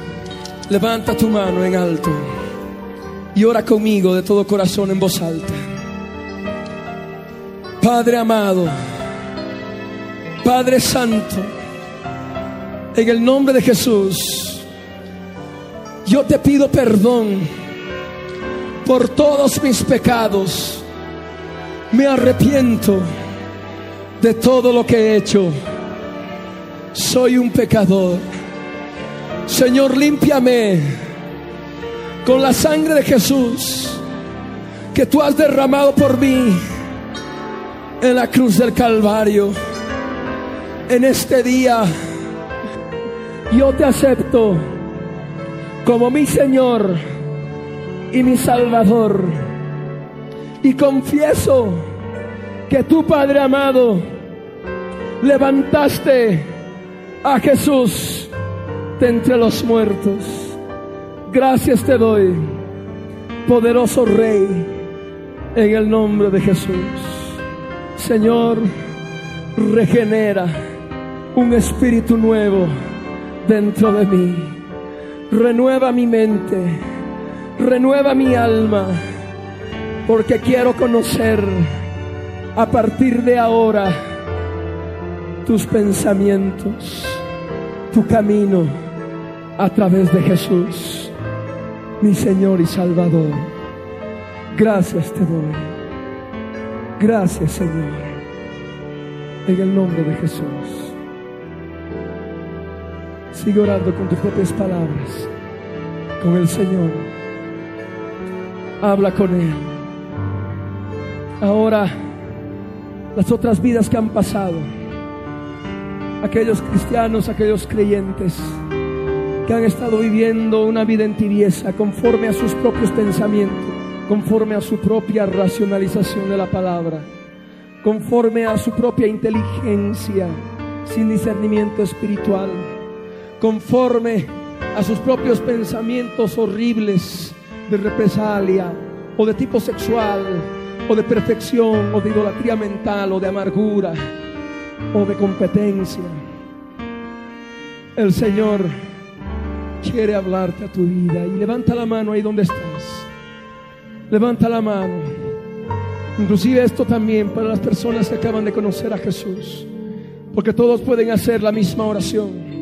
Levanta tu mano en alto. Y ora conmigo de todo corazón en voz alta. Padre amado, Padre Santo, en el nombre de Jesús, yo te pido perdón por todos mis pecados. Me arrepiento de todo lo que he hecho. Soy un pecador. Señor, límpiame con la sangre de Jesús que tú has derramado por mí en la cruz del Calvario. En este día yo te acepto como mi Señor y mi Salvador. Y confieso que tu Padre amado levantaste a Jesús de entre los muertos. Gracias te doy, poderoso Rey, en el nombre de Jesús. Señor, regenera un espíritu nuevo dentro de mí. Renueva mi mente, renueva mi alma, porque quiero conocer a partir de ahora tus pensamientos, tu camino a través de Jesús, mi Señor y Salvador. Gracias te doy. Gracias Señor. En el nombre de Jesús. Sigue orando con tus propias palabras, con el Señor. Habla con Él. Ahora, las otras vidas que han pasado, aquellos cristianos, aquellos creyentes que han estado viviendo una vida en tibieza conforme a sus propios pensamientos, conforme a su propia racionalización de la palabra, conforme a su propia inteligencia, sin discernimiento espiritual conforme a sus propios pensamientos horribles de represalia o de tipo sexual o de perfección o de idolatría mental o de amargura o de competencia. El Señor quiere hablarte a tu vida y levanta la mano ahí donde estás. Levanta la mano. Inclusive esto también para las personas que acaban de conocer a Jesús. Porque todos pueden hacer la misma oración.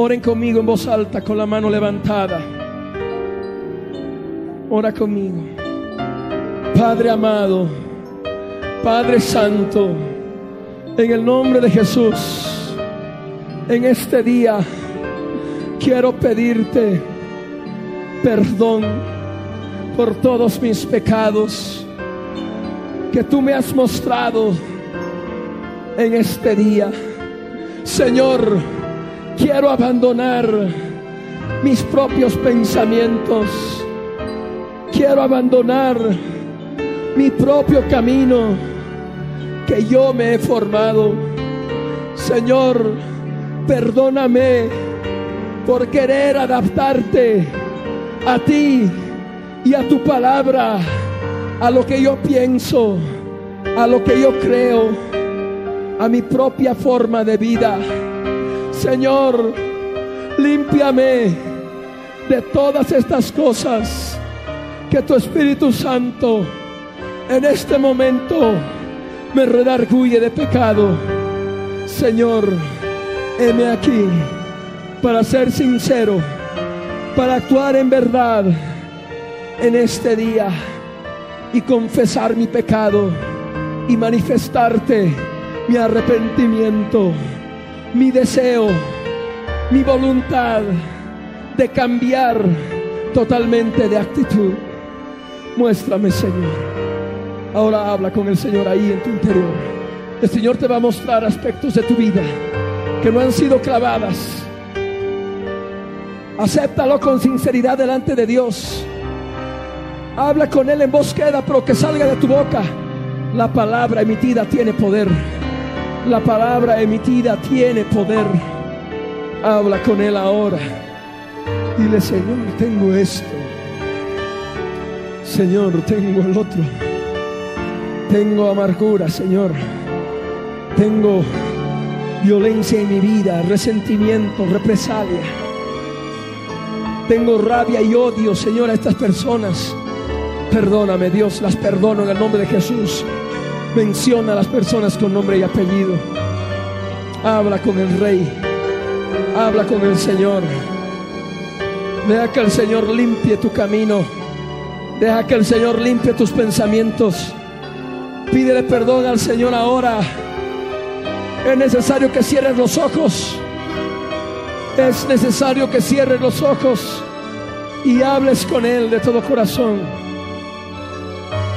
Oren conmigo en voz alta con la mano levantada. Ora conmigo. Padre amado, Padre Santo, en el nombre de Jesús, en este día quiero pedirte perdón por todos mis pecados que tú me has mostrado en este día. Señor, quiero abandonar mis propios pensamientos. Quiero abandonar mi propio camino que yo me he formado. Señor, perdóname por querer adaptarte a ti y a tu palabra, a lo que yo pienso, a lo que yo creo, a mi propia forma de vida. Señor, límpiame de todas estas cosas que tu Espíritu Santo en este momento me redarguye de pecado. Señor, heme aquí para ser sincero, para actuar en verdad en este día y confesar mi pecado y manifestarte mi arrepentimiento mi deseo, mi voluntad de cambiar totalmente de actitud. Muéstrame, Señor. Ahora habla con el Señor ahí en tu interior. El Señor te va a mostrar aspectos de tu vida que no han sido clavadas. Acéptalo con sinceridad delante de Dios. Habla con Él en voz queda, pero que salga de tu boca. La palabra emitida tiene poder. La palabra emitida tiene poder. Habla con Él ahora. Dile, Señor, tengo esto. Señor, tengo el otro. Tengo amargura, Señor. Tengo violencia en mi vida, resentimiento, represalia. Tengo rabia y odio, Señor, a estas personas. Perdóname, Dios, las perdono en el nombre de Jesús. Menciona a las personas con nombre y apellido. Habla con el Rey. Habla con el Señor. Deja que el Señor limpie tu camino. Deja que el Señor limpie tus pensamientos. Pídele perdón al Señor ahora. Es necesario que cierres los ojos. Es necesario que cierres los ojos y hables con Él de todo corazón.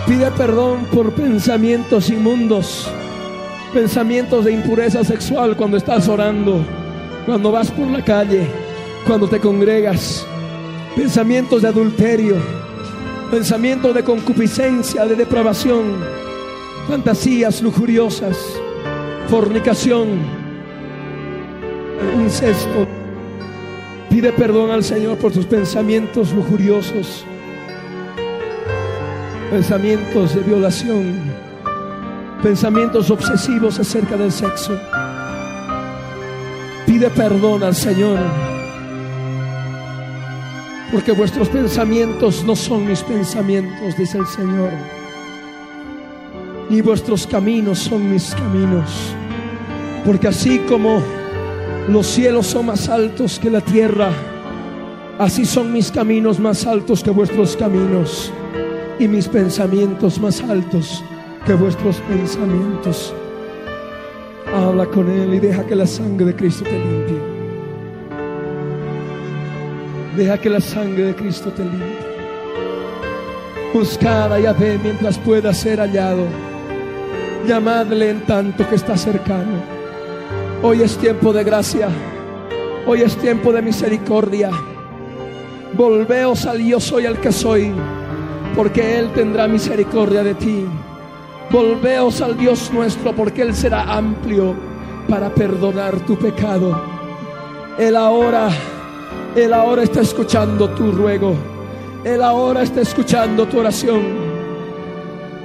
Pide perdón por pensamientos inmundos, pensamientos de impureza sexual cuando estás orando, cuando vas por la calle, cuando te congregas, pensamientos de adulterio, pensamientos de concupiscencia, de depravación, fantasías lujuriosas, fornicación, incesto. Pide perdón al Señor por tus pensamientos lujuriosos, pensamientos de violación, pensamientos obsesivos acerca del sexo. Pide perdón al Señor, porque vuestros pensamientos no son mis pensamientos, dice el Señor, ni vuestros caminos son mis caminos, porque así como los cielos son más altos que la tierra, así son mis caminos más altos que vuestros caminos y mis pensamientos más altos que vuestros pensamientos. Habla con Él y deja que la sangre de Cristo te limpie. Deja que la sangre de Cristo te limpie. Buscad a Yahvé mientras pueda ser hallado. Llamadle en tanto que está cercano. Hoy es tiempo de gracia. Hoy es tiempo de misericordia. Volveos al yo soy el que soy, porque Él tendrá misericordia de ti. Volveos al Dios nuestro, porque Él será amplio para perdonar tu pecado. Él ahora, Él ahora está escuchando tu ruego. Él ahora está escuchando tu oración.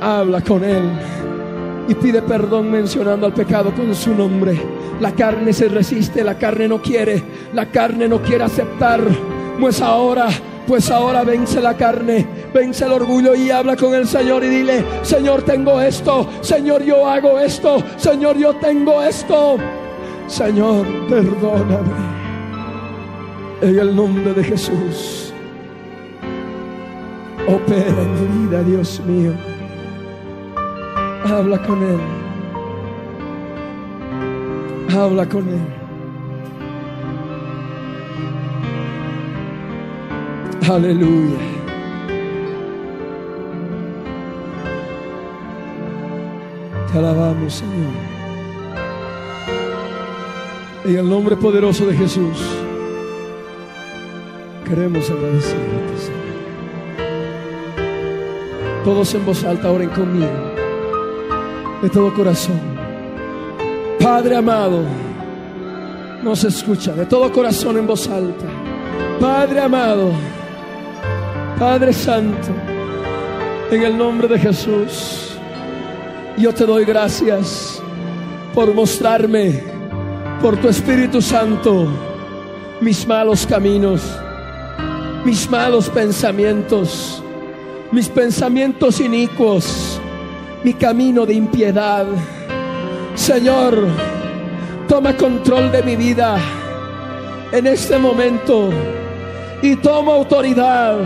Habla con Él y pide perdón mencionando al pecado con su nombre. La carne se resiste, la carne no quiere, la carne no quiere aceptar. Pues ahora, pues ahora vence la carne, vence el orgullo y habla con el Señor y dile, Señor tengo esto, Señor yo hago esto, Señor yo tengo esto. Señor, perdóname. En el nombre de Jesús. Opera en mi vida, Dios mío. Habla con Él. Habla con Él. Aleluya. Te alabamos, Señor. En el nombre poderoso de Jesús, queremos agradecerte, Señor. Todos en voz alta, oren conmigo, de todo corazón. Padre amado, nos escucha de todo corazón en voz alta. Padre amado, Padre Santo, en el nombre de Jesús, yo te doy gracias por mostrarme, por tu Espíritu Santo, mis malos caminos, mis malos pensamientos, mis pensamientos inicuos, mi camino de impiedad. Señor, toma control de mi vida en este momento y toma autoridad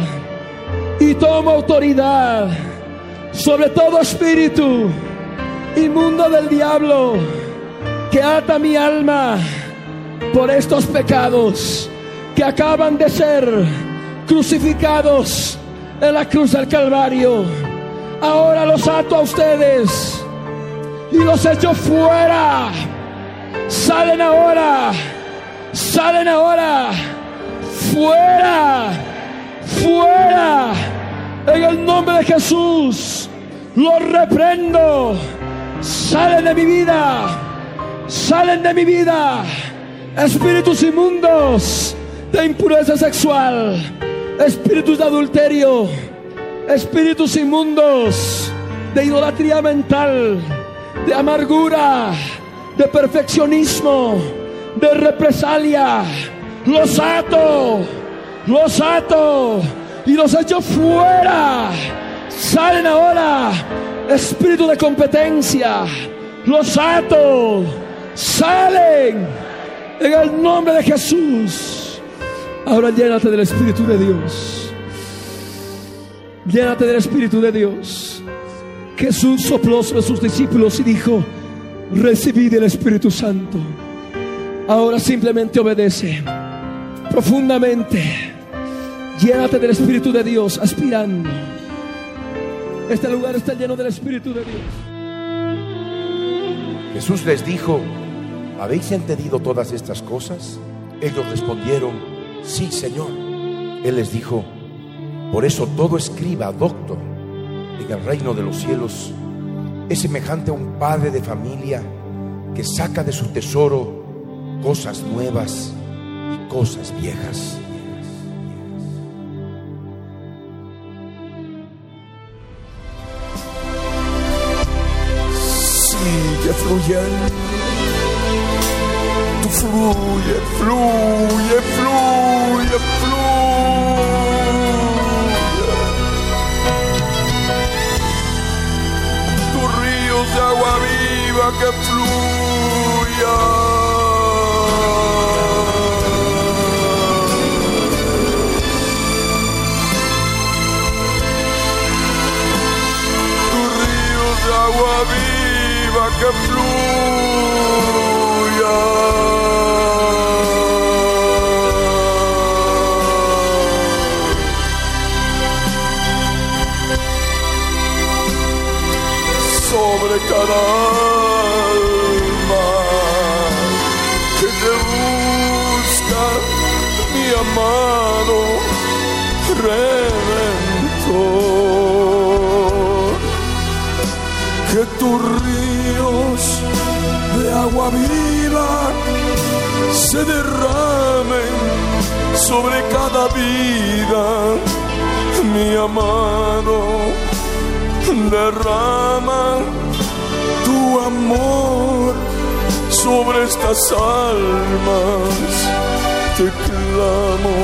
y tomo autoridad sobre todo espíritu inmundo del diablo que ata mi alma por estos pecados que acaban de ser crucificados en la cruz del Calvario. Ahora los ato a ustedes y los echo fuera. Salen ahora, salen ahora, fuera, fuera En el nombre de Jesús, lo reprendo. Salen de mi vida. Salen de mi vida. Espíritus inmundos de impureza sexual. Espíritus de adulterio. Espíritus inmundos de idolatría mental. De amargura. De perfeccionismo. De represalia. Los ato. Los ato y los echo fuera. Salen ahora espíritu de competencia. Los ato. Salen en el nombre de Jesús. Ahora llénate del Espíritu de Dios. Llénate del Espíritu de Dios. Jesús sopló sobre sus discípulos y dijo, recibid el Espíritu Santo. Ahora simplemente obedece profundamente Llénate del Espíritu de Dios, aspirando. Este lugar está lleno del Espíritu de Dios. Jesús les dijo, ¿habéis entendido todas estas cosas? Ellos respondieron, sí, Señor. Él les dijo, por eso todo escriba, doctor, en el reino de los cielos es semejante a un padre de familia que saca de su tesoro cosas nuevas cosas viejas. sigue fluyendo. Tú fluye, fluye, fluye, fluye. Tus ríos de agua viva que fluyan. Que fluya. Sobre sobre cada vida, mi amado. Derrama tu amor sobre estas almas. Te clamo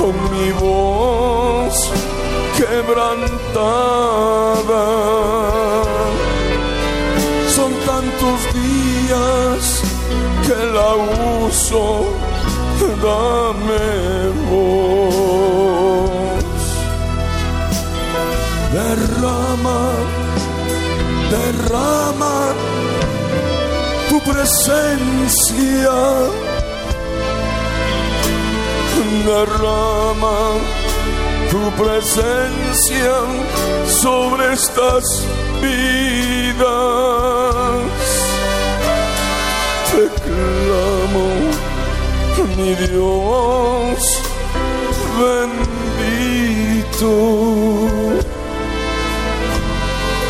con mi voz quebrantada. Son tantos días que la uso, dame voz. Derrama, derrama tu presencia. Derrama tu presencia sobre estas vidas. Te clamo, mi Dios bendito.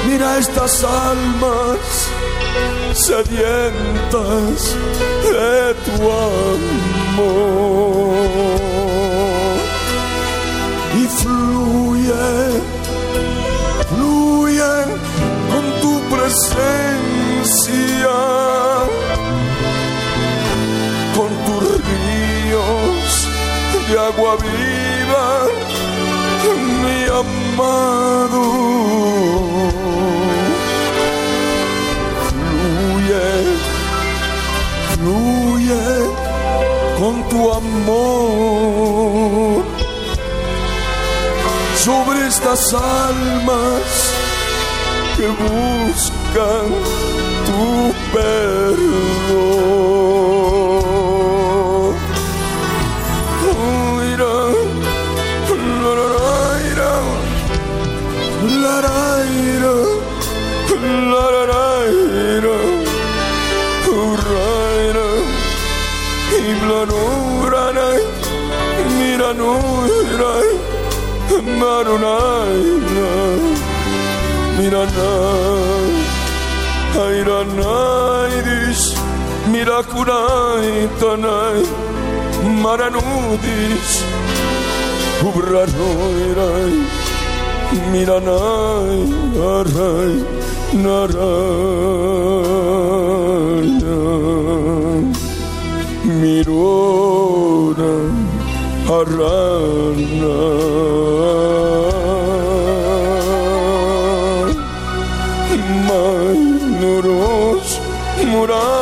Mira estas almas sedientas de tu amor y fluye, fluye con tu presencia, agua viva, mi amado. Fluye, fluye con tu amor sobre estas almas que buscan tu perdón. Iblanuranai, miranurai. Marunaina Miranai Airanairis Mirakunai Tanai Maranudis Ubranoirai Miranai Arai Naraya Mirona Arana Mai Nuros Murai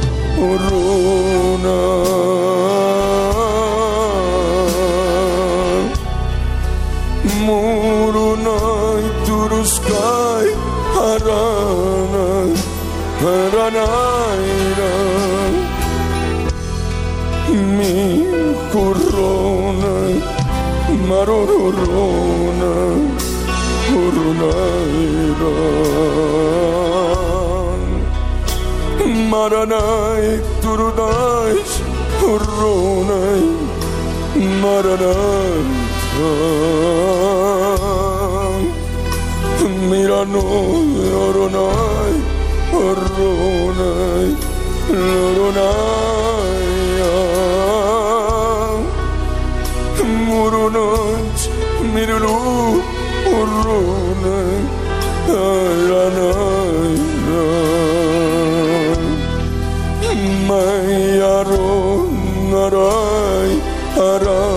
corona. Murunay turuskay harana haranayra mi corona marorona coronayra. Maranai Turunai Urunai Maranai Mirano Urunai Urunai Urunai Murunai Mirulu Urunai Aranai mây yarun arai arai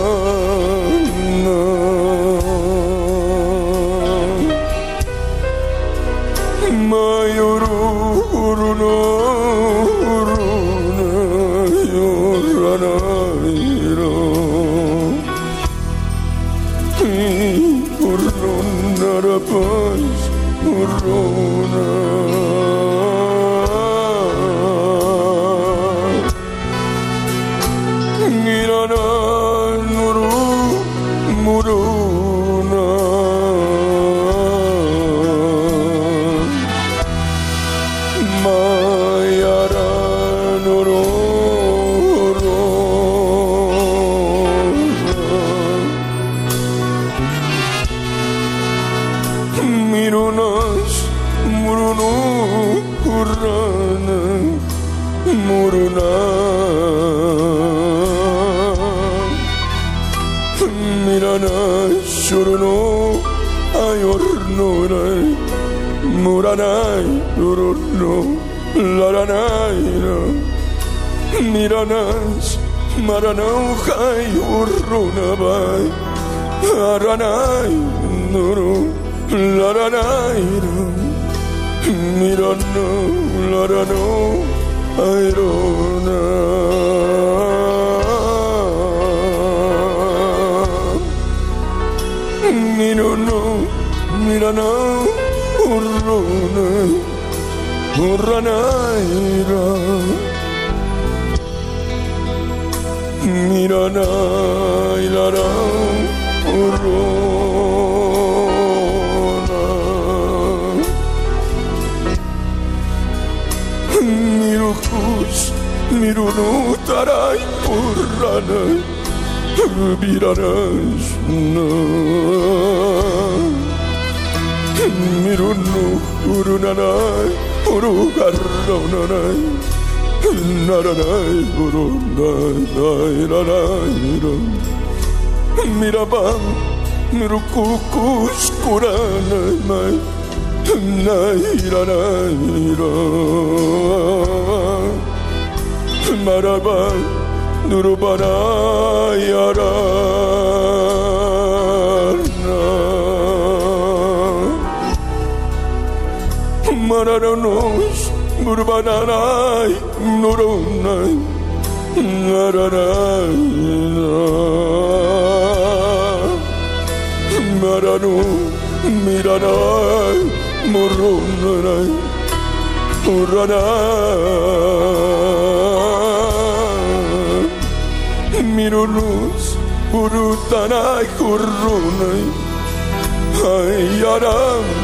Muranai Uruno Laranaira Miranas Maranauhai Urunabai Aranai Nuru Laranaira Mirano Larano Airona canzone Corra Naira Mira Naira Corra Miru kus, miru nu taray purrana, biranas 우르나나이 우르가르나나이 나라나이 우르나나이라나이라 미라밤 미루쿠쿠시쿠라나이 나이라나이라 마라밤 누르바나야라. Mararanos burbananay nurunay nararay maranu miranay murunay uranay mirunus urutanay kurunay araray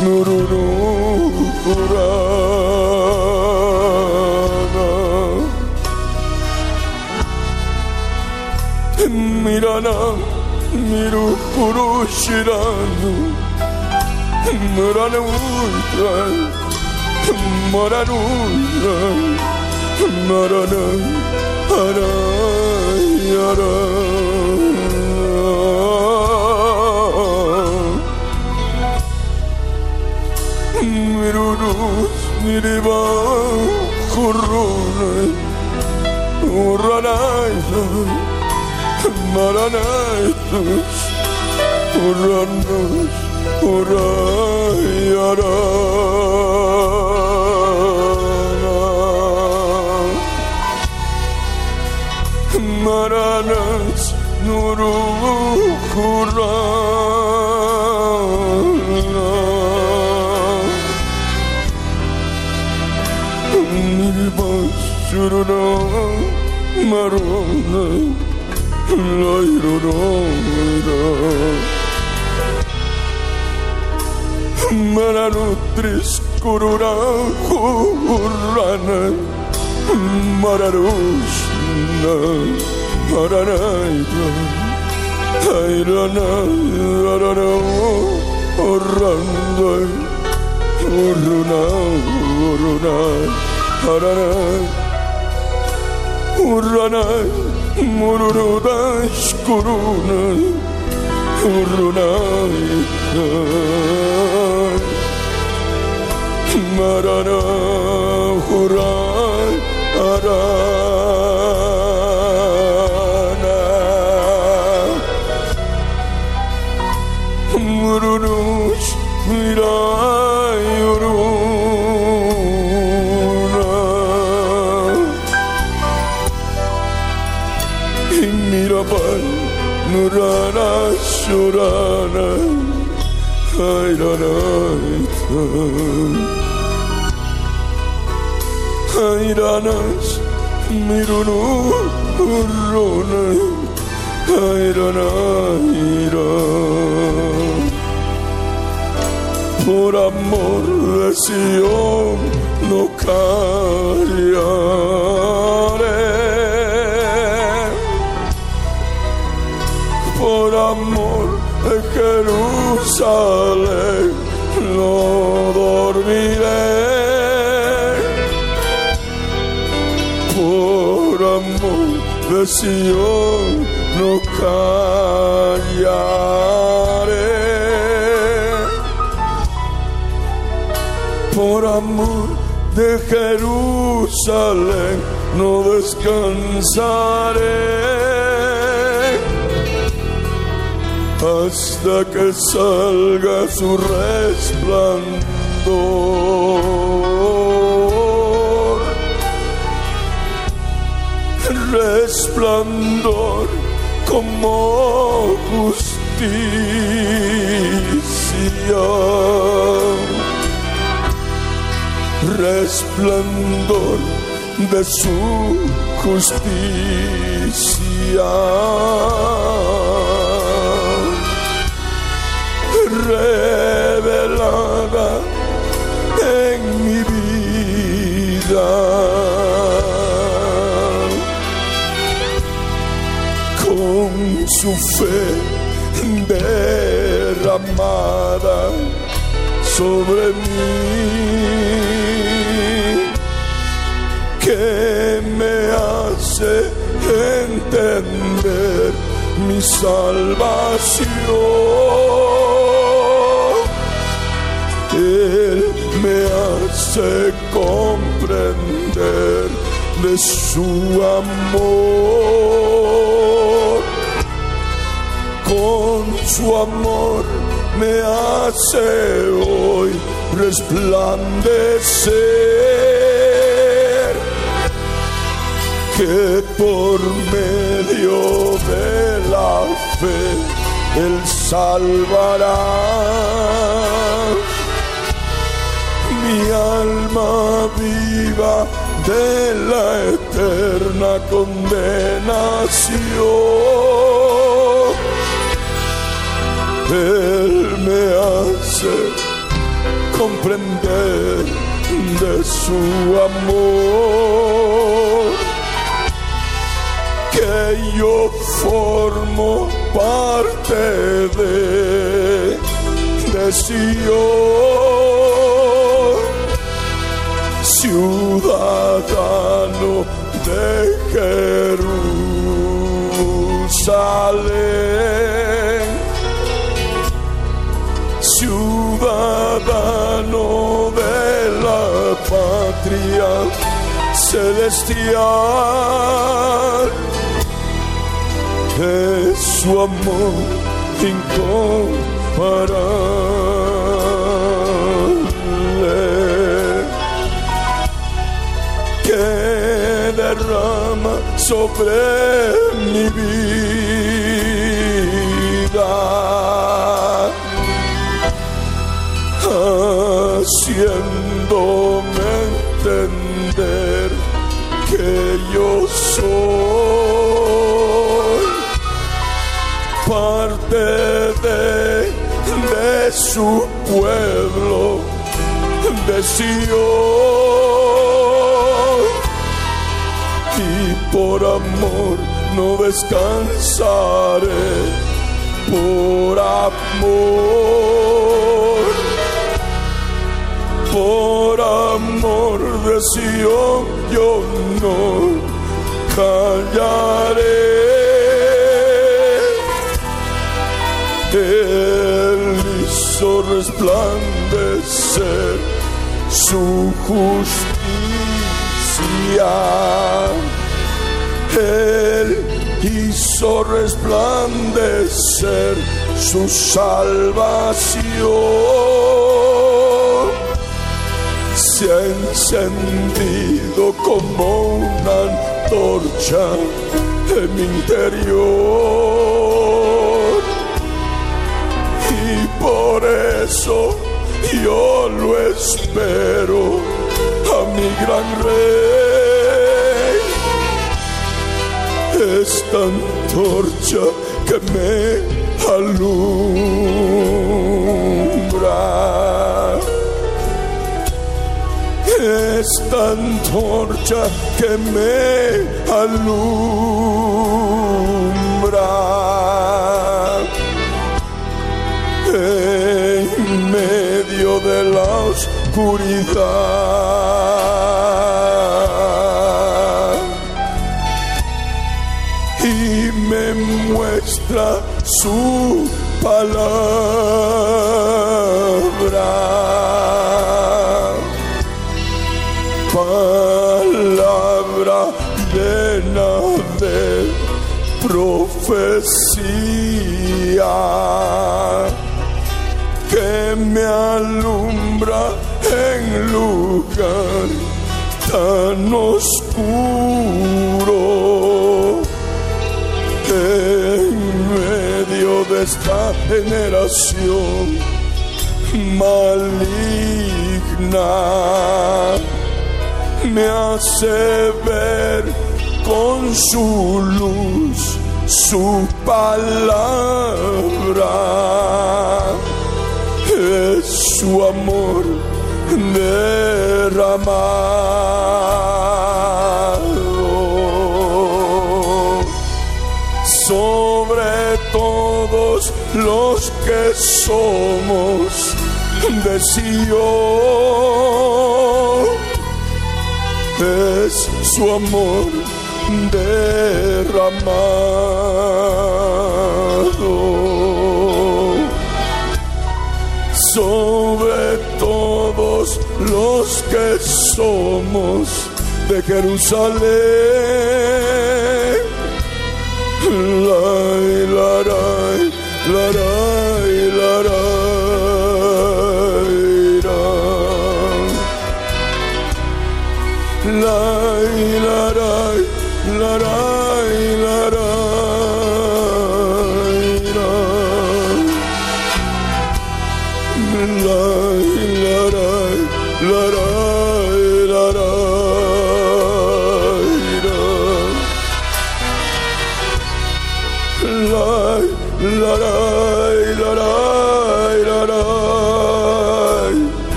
누르르 불안아 미라나 미루 부르시라누 뭐라는 울다 뭐라는 울다 뭐라는 알아야 알아 خروس میری با خرونه ورانایتو مرانایتوش ورانوش ورایاران Maranas nuru kuran Maranutris kurura kurana Mararushna maranaita Airana arana 우르라나 무르르다 시꾸루는 우르나이다 말하나 후라 아라나 무르르 시라 유루 nurana surana Hayrana Hayranas mirunu por amor de Sion no callaré. Jerusalén no dormiré. Por amor de Sion no callaré. por amor de Jerusalén no descansaré hasta que salga su resplandor. Resplandor como justicia resplandor de su justicia. Revelada en mi vida con su fe derramada sobre mí que me hace entender mi salvación. Hace comprender de su amor. Con su amor me hace hoy resplandecer que por medio de la fe Él salvará alma viva de la eterna condenación. Él me hace comprender de su amor que yo formo parte de, de ciudadano de Jerusalén, ciudadano de la patria celestial. De su amor incomparable sobre mi vida. Haciéndome entender que yo soy parte de, de su pueblo, de Sion, por amor no descansaré, por amor por amor de Sion yo no callaré. Él hizo resplandecer su justicia. Él hizo resplandecer su salvación se ha encendido como una antorcha en mi interior. Y por eso yo lo espero a mi gran rey. Esta antorcha que me alumbra. Esta antorcha que me alumbra. En medio de la oscuridad su palabra. Palabra llena de profecía que me alumbra en lugar tan oscuro medio de esta generación maligna me hace ver con su luz su palabra. Su amor de derramado. Todos los que somos de Sion. Es su amor derramado sobre todos los que somos de Jerusalén. Larai, Lord. Oh.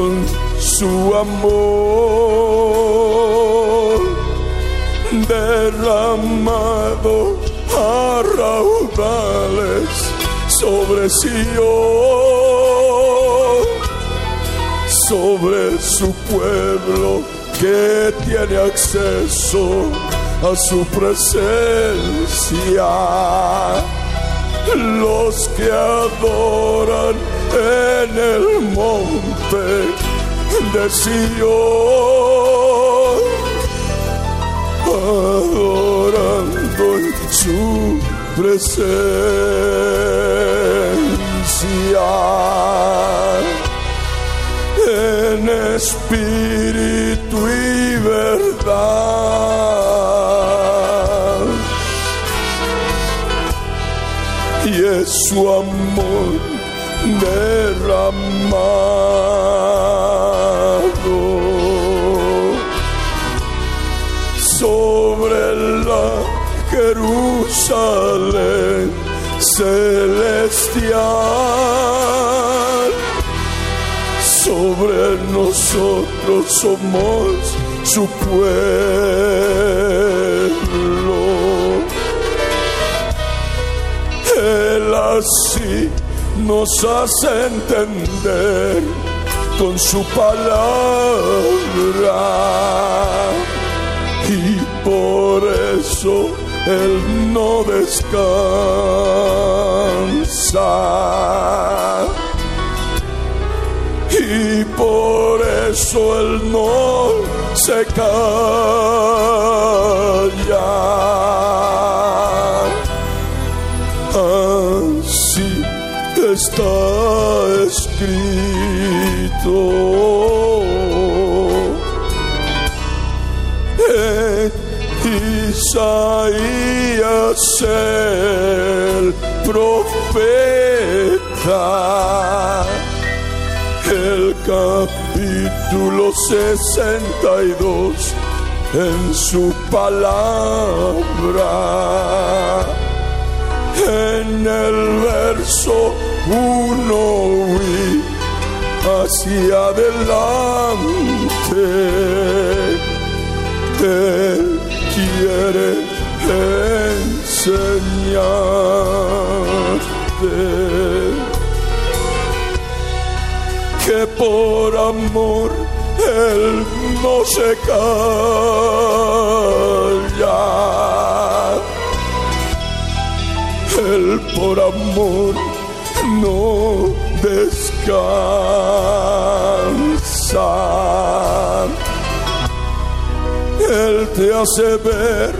Con su amor derramado a raudales sobre Sion, sobre su pueblo que tiene acceso a su presencia. Los que adoran en el monte de Sion adorando su presencia. En espíritu y verdad. Y es su amor derramado sobre la Jerusalén celestial. Sobre nosotros somos su pueblo. Él así nos hace entender con su palabra y por eso Él no descansa. Y por eso Él no se calla. Está escrito. En Isaías el profeta, el capítulo 62 en su palabra en el verso uno y hacia adelante. Te quiere enseñarte que por amor él no se calla. Él por amor no descansa. Él te hace ver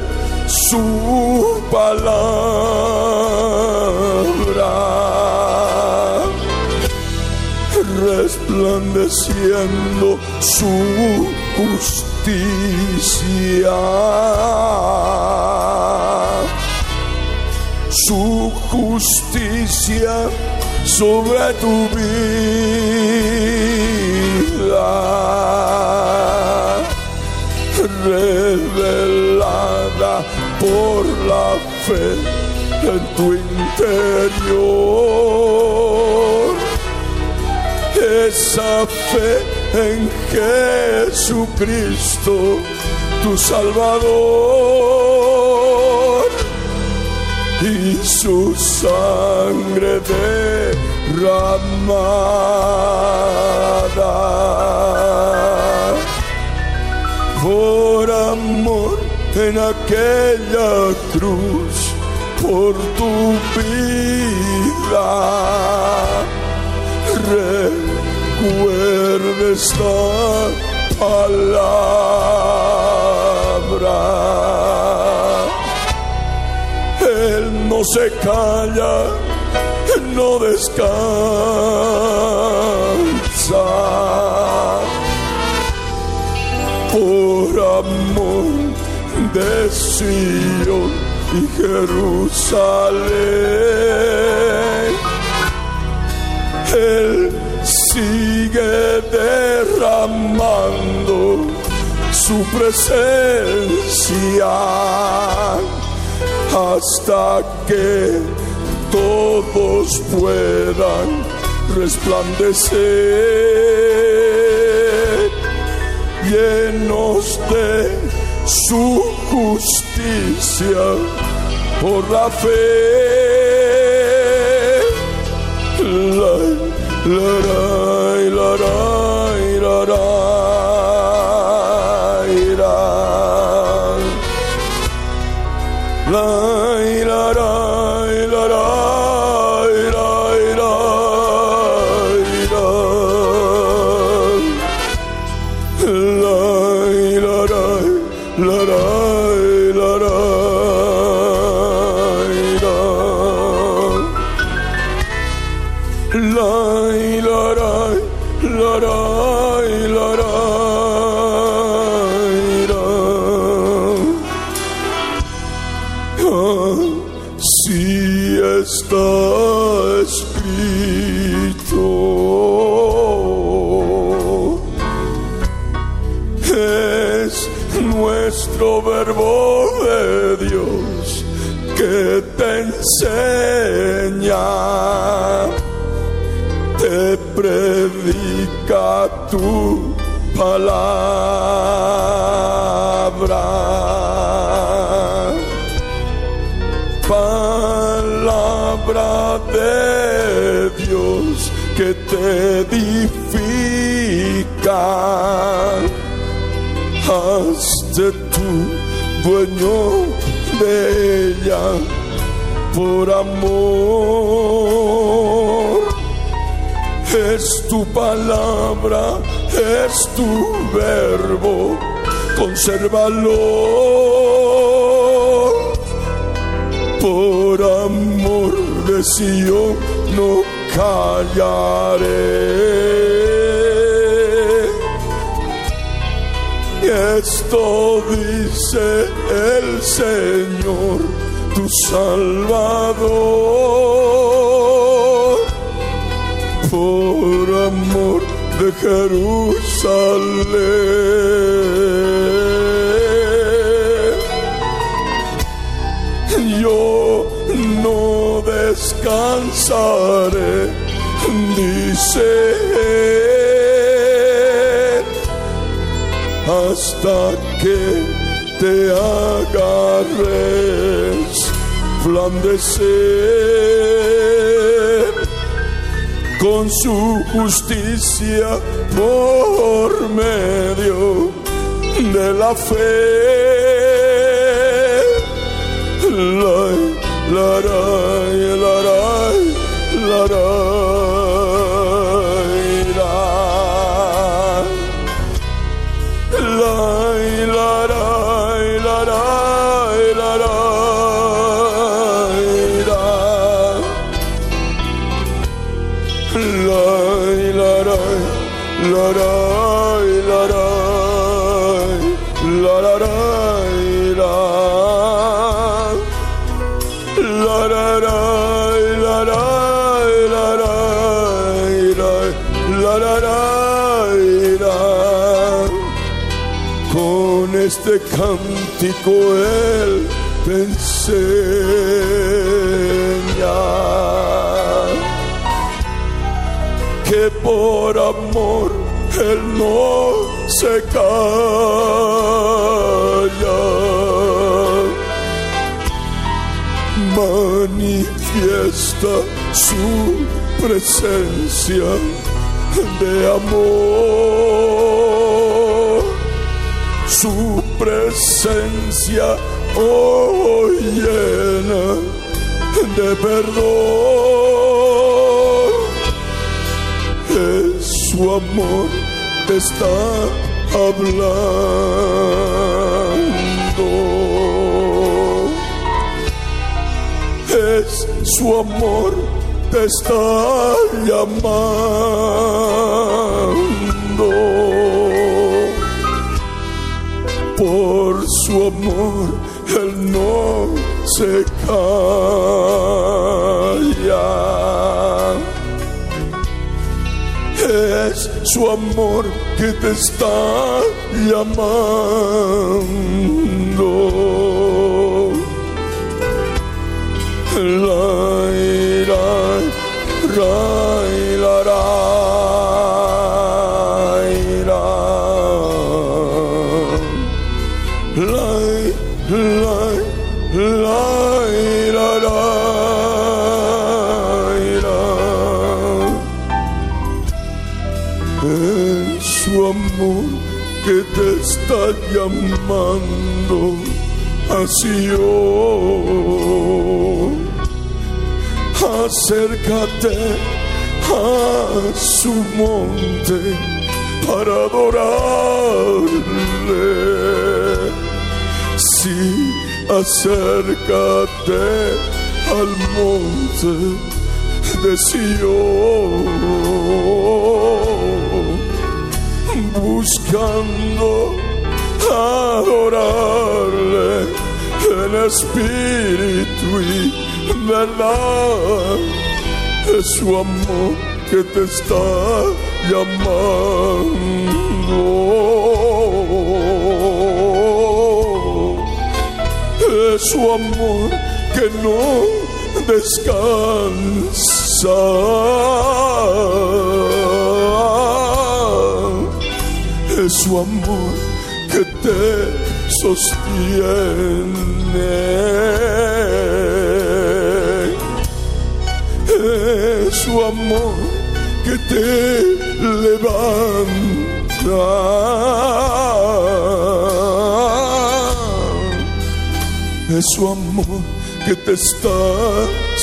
su palabra, resplandeciendo su justicia su justicia sobre tu vida, revelada por la fe en tu interior. Esa fe en Jesucristo, tu Salvador, y su sangre derramada por amor en aquella cruz por tu vida. Recuerda esta palabra. Él no se calla, no descansa. Por amor de Sion y Jerusalén. Él sigue derramando su presencia hasta que todos puedan resplandecer llenos de su justicia por la fe. La, la, la, está escrito, es nuestro verbo de Dios que te enseña, te predica tu palabra. Palabra de Dios que te edifica. Hazte tu dueño de ella por amor. Es tu palabra, es tu verbo, consérvalo por amor de Sion no callaré. Esto dice el Señor, tu Salvador, por amor de Jerusalén yo descansaré, dice hasta que te agarres, flandecer con su justicia por medio de la fe. La, la, ra, la, cántico él te enseña que por amor él no se calla. Manifiesta su presencia de amor, su presencia hoy llena de perdón. Es su amor te está hablando. Es su amor te está llamando. Su amor él no se calla. Es su amor que te está llamando. Te está llamando así hoy. Acércate a su monte para adorarle. Sí, acércate al monte de Sion, buscando adorarle en espíritu y verdad. Es su amor que te está llamando es su amor que no descansa. Su amor que te sostiene. Es su amor que te levanta es su amor que te está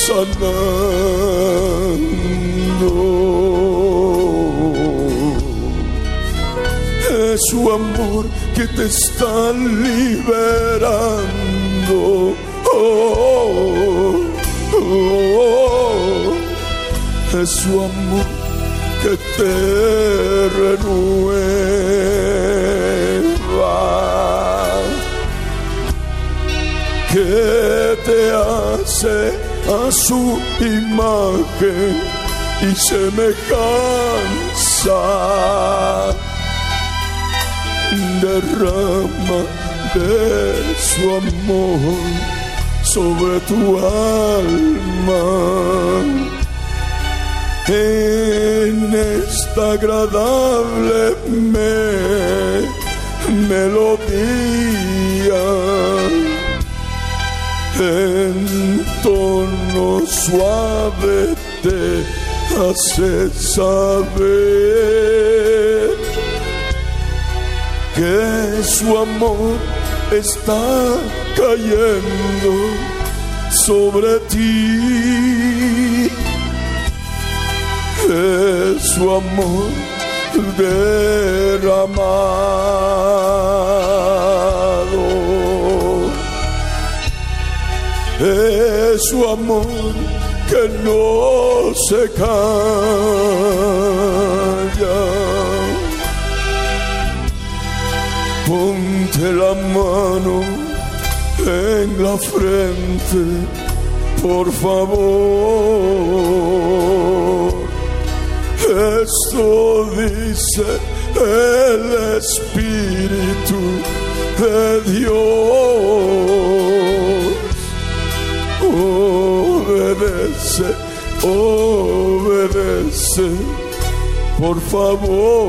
sanando. Es su amor que te está liberando. Oh, oh, oh. Es su amor que te renueva que te hace a su imagen y semejanza. Derrama de su amor sobre tu alma. En esta agradable me- melodía en tono suave te hace saber que su amor está cayendo sobre ti. Es su amor derramado es su amor que no se calla. Ponte la mano en la frente, por favor. Esto dice el Espíritu de Dios obedece, obedece, por favor.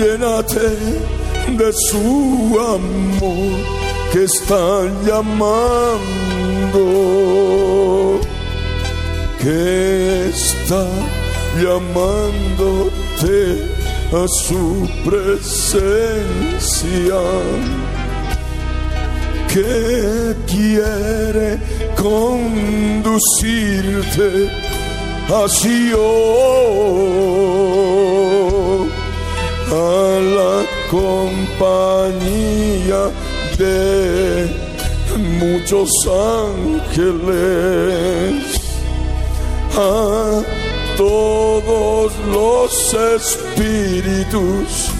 Llénate de su amor que está llamando, que está llamándote a su presencia. Que quiere conducirte hacia a la compañía de muchos ángeles. A todos los espíritus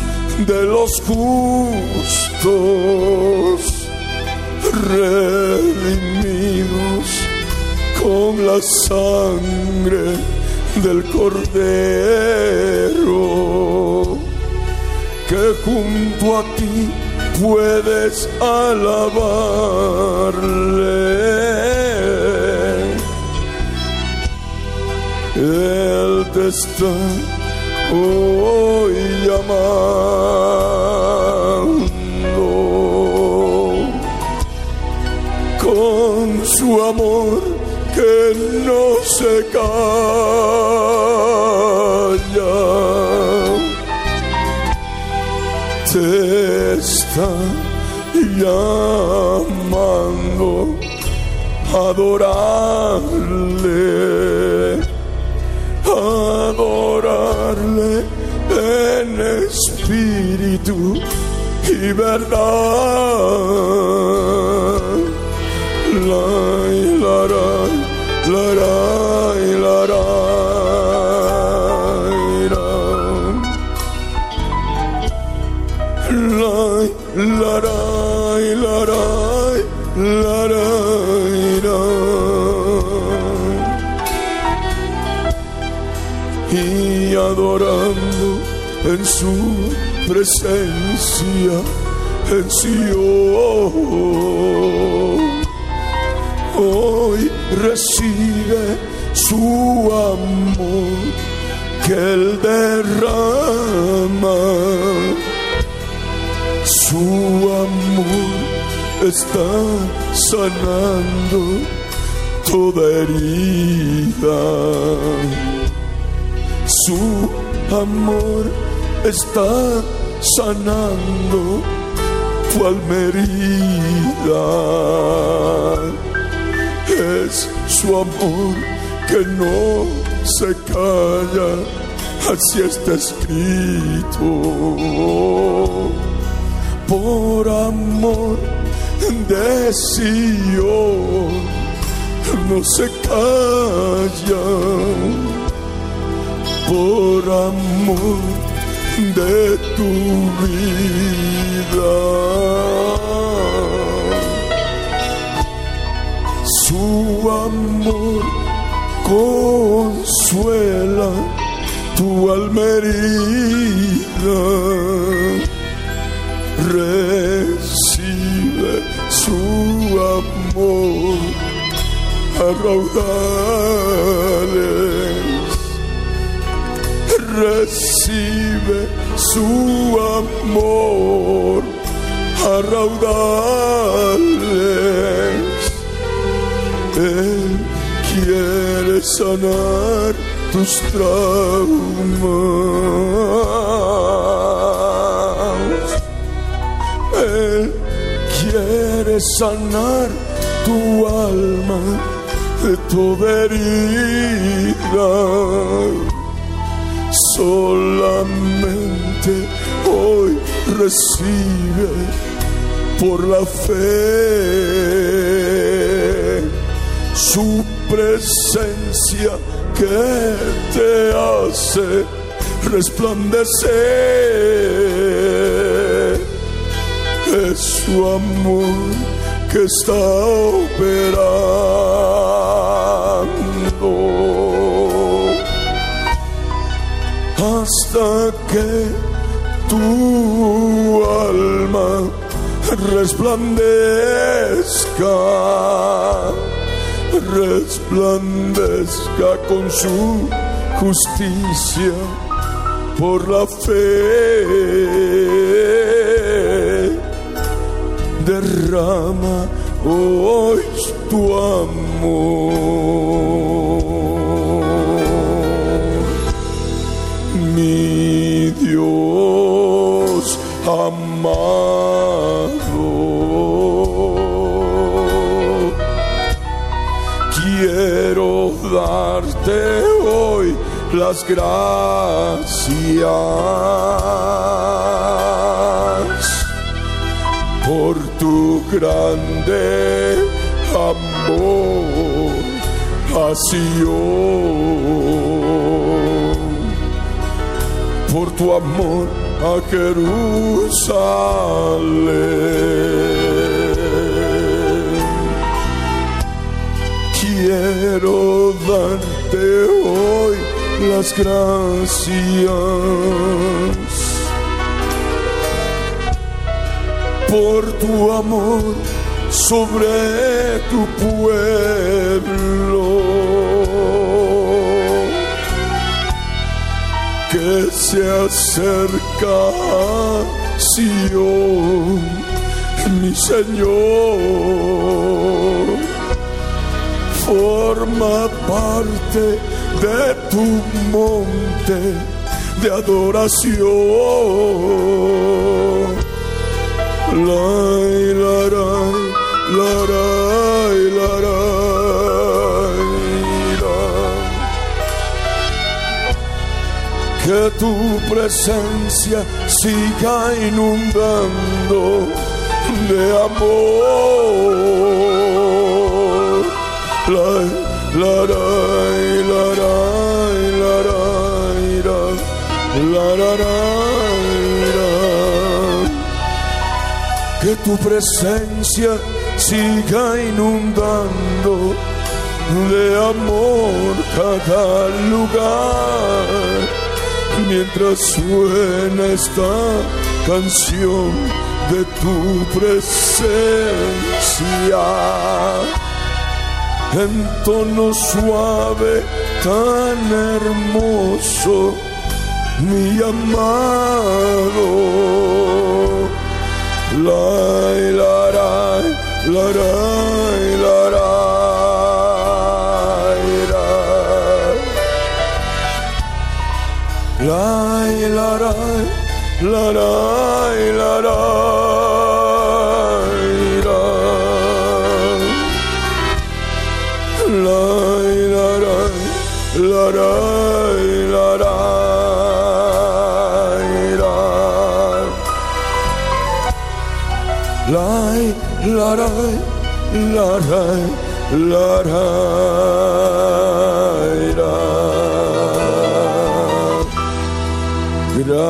de los justos redimidos con la sangre del cordero que junto a ti puedes alabarle Él te está hoy llamando con su amor que no se calla. Te está llamando a adorarle adorarle en espíritu y verdad. La, la, la, y adorando en su presencia en Sion. Hoy recibe su amor que él derrama. Su amor está sanando toda herida su amor está sanando tu alma herida. Es su amor que no se calla, así está escrito. Por amor de Sion no se calla por amor de tu vida. Su amor consuela tu alma. Recibe su amor a recibe su amor a raudales. Él quiere sanar tus traumas. Él quiere sanar tu alma de toda herida solamente hoy recibe por la fe su presencia que te hace resplandecer. Es su amor que está operando que tu alma resplandezca, resplandezca con su justicia por la fe. Derrama hoy tu amor, amado. Quiero darte hoy las gracias por tu grande amor a Sion, por tu amor a Jerusalén. Quiero darte hoy las gracias por tu amor sobre tu pueblo se acerca Sion, mi Señor, forma parte de tu monte de adoración. La, la, Que tu presencia siga inundando de amor. La, la, la que tu presencia siga inundando de amor cada lugar mientras suena esta canción de tu presencia. En tono suave tan hermoso mi amado. La, la, La, rai, la, rai, la, rai, rai. Lai, la, rai, la, rai, la, rai, rai. Lai, la, rai, la, rai, la, rai,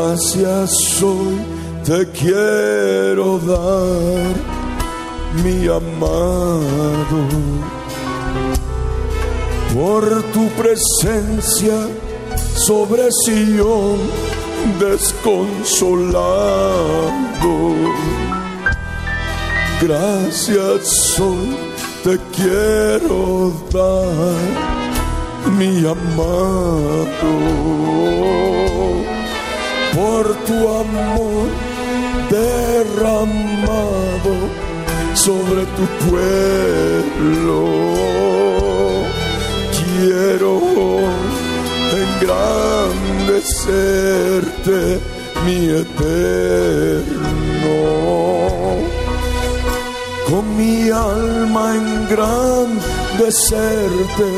Gracias hoy te quiero dar, mi amado, por tu presencia sobre Sion desconsolado. Gracias hoy te quiero dar, mi amado, por tu amor derramado sobre tu pueblo. Quiero engrandecerte, mi eterno con mi alma engrandecerte,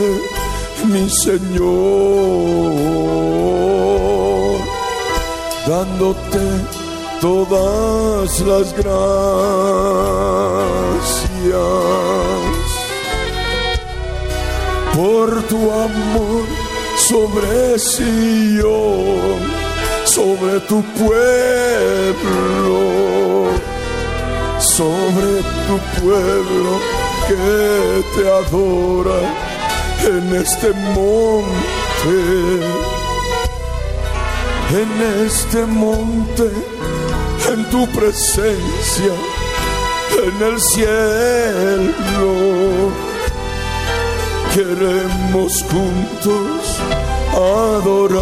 mi Señor, dándote todas las gracias. Por tu amor sobre Sion, sobre tu pueblo sobre tu pueblo que te adora en este monte, en este monte, en tu presencia, en el cielo. Queremos juntos adorarte.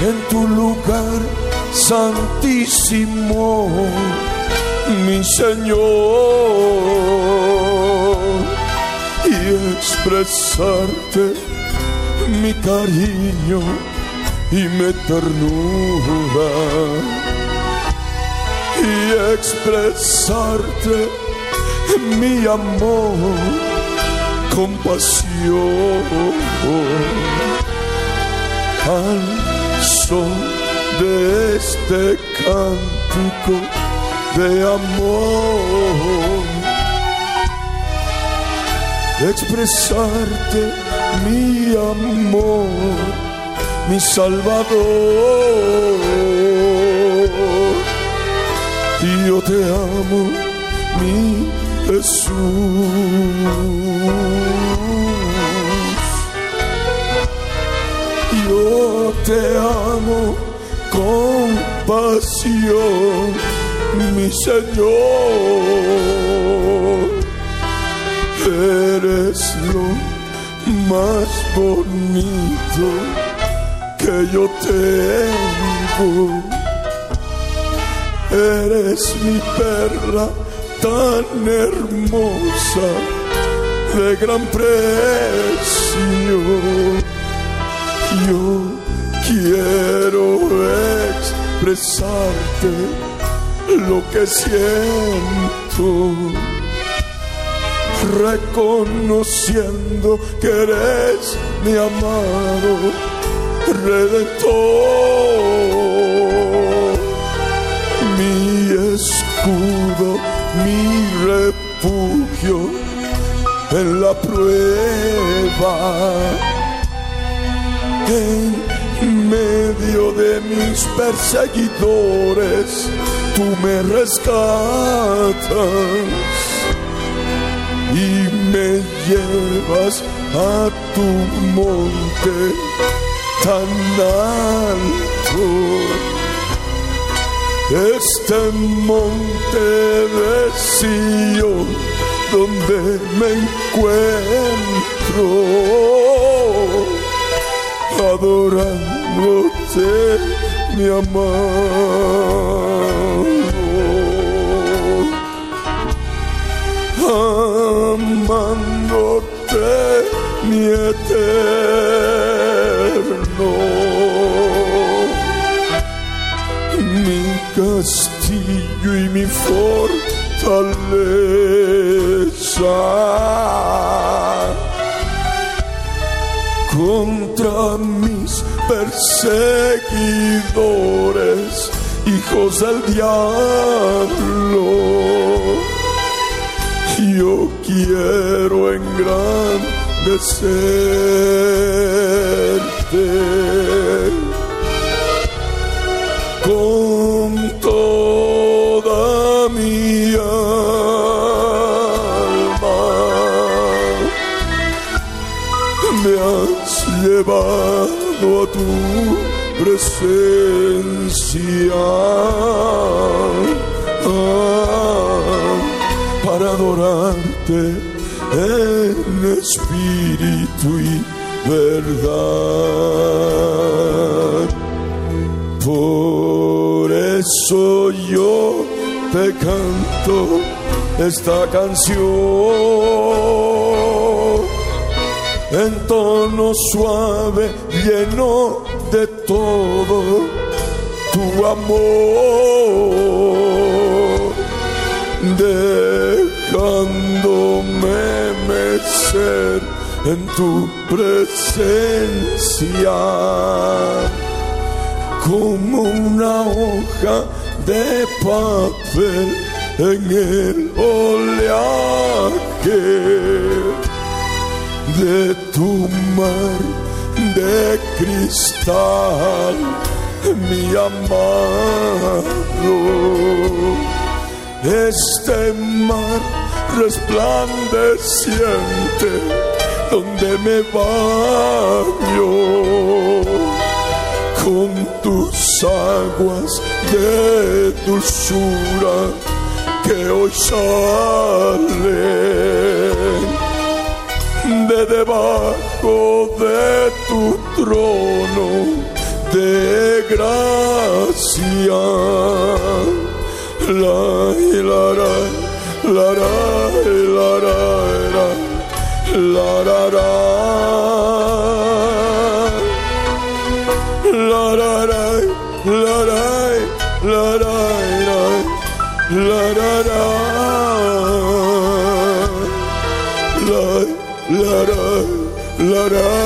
En tu lugar santísimo, mi Señor, expresarte mi cariño y mi ternura y expresarte mi amor, compasión al son de este cántico de amor. Expresarte mi amor, mi Salvador. Yo te amo, mi Jesús. Yo te amo con pasión, mi Señor. Eres lo más bonito que yo tengo. Eres mi perla tan hermosa, de gran precio. Yo quiero expresarte lo que siento, reconociendo que eres mi amado redentor, mi escudo, mi refugio en la prueba. En medio de mis perseguidores, tú me rescatas y me llevas a tu monte tan alto. Este monte de Sion donde me encuentro adorándote, mi amado, amándote, mi eterno, mi castillo y mi fortaleza contra mis perseguidores, hijos del diablo. Yo quiero engrandecerte con toda mi alma. Me has llevado a tu presencia adorarte en espíritu y verdad. Por eso yo te canto esta canción en tono suave, lleno de todo tu amor, dejándome mecer en tu presencia como una hoja de papel en el oleaje de tu mar de cristal, mi amado. Este mar resplandeciente donde me baño con tus aguas de dulzura que hoy salen de debajo de tu trono de gracia. La da da. La da da. La da. La da da. La da da. La la da. La da.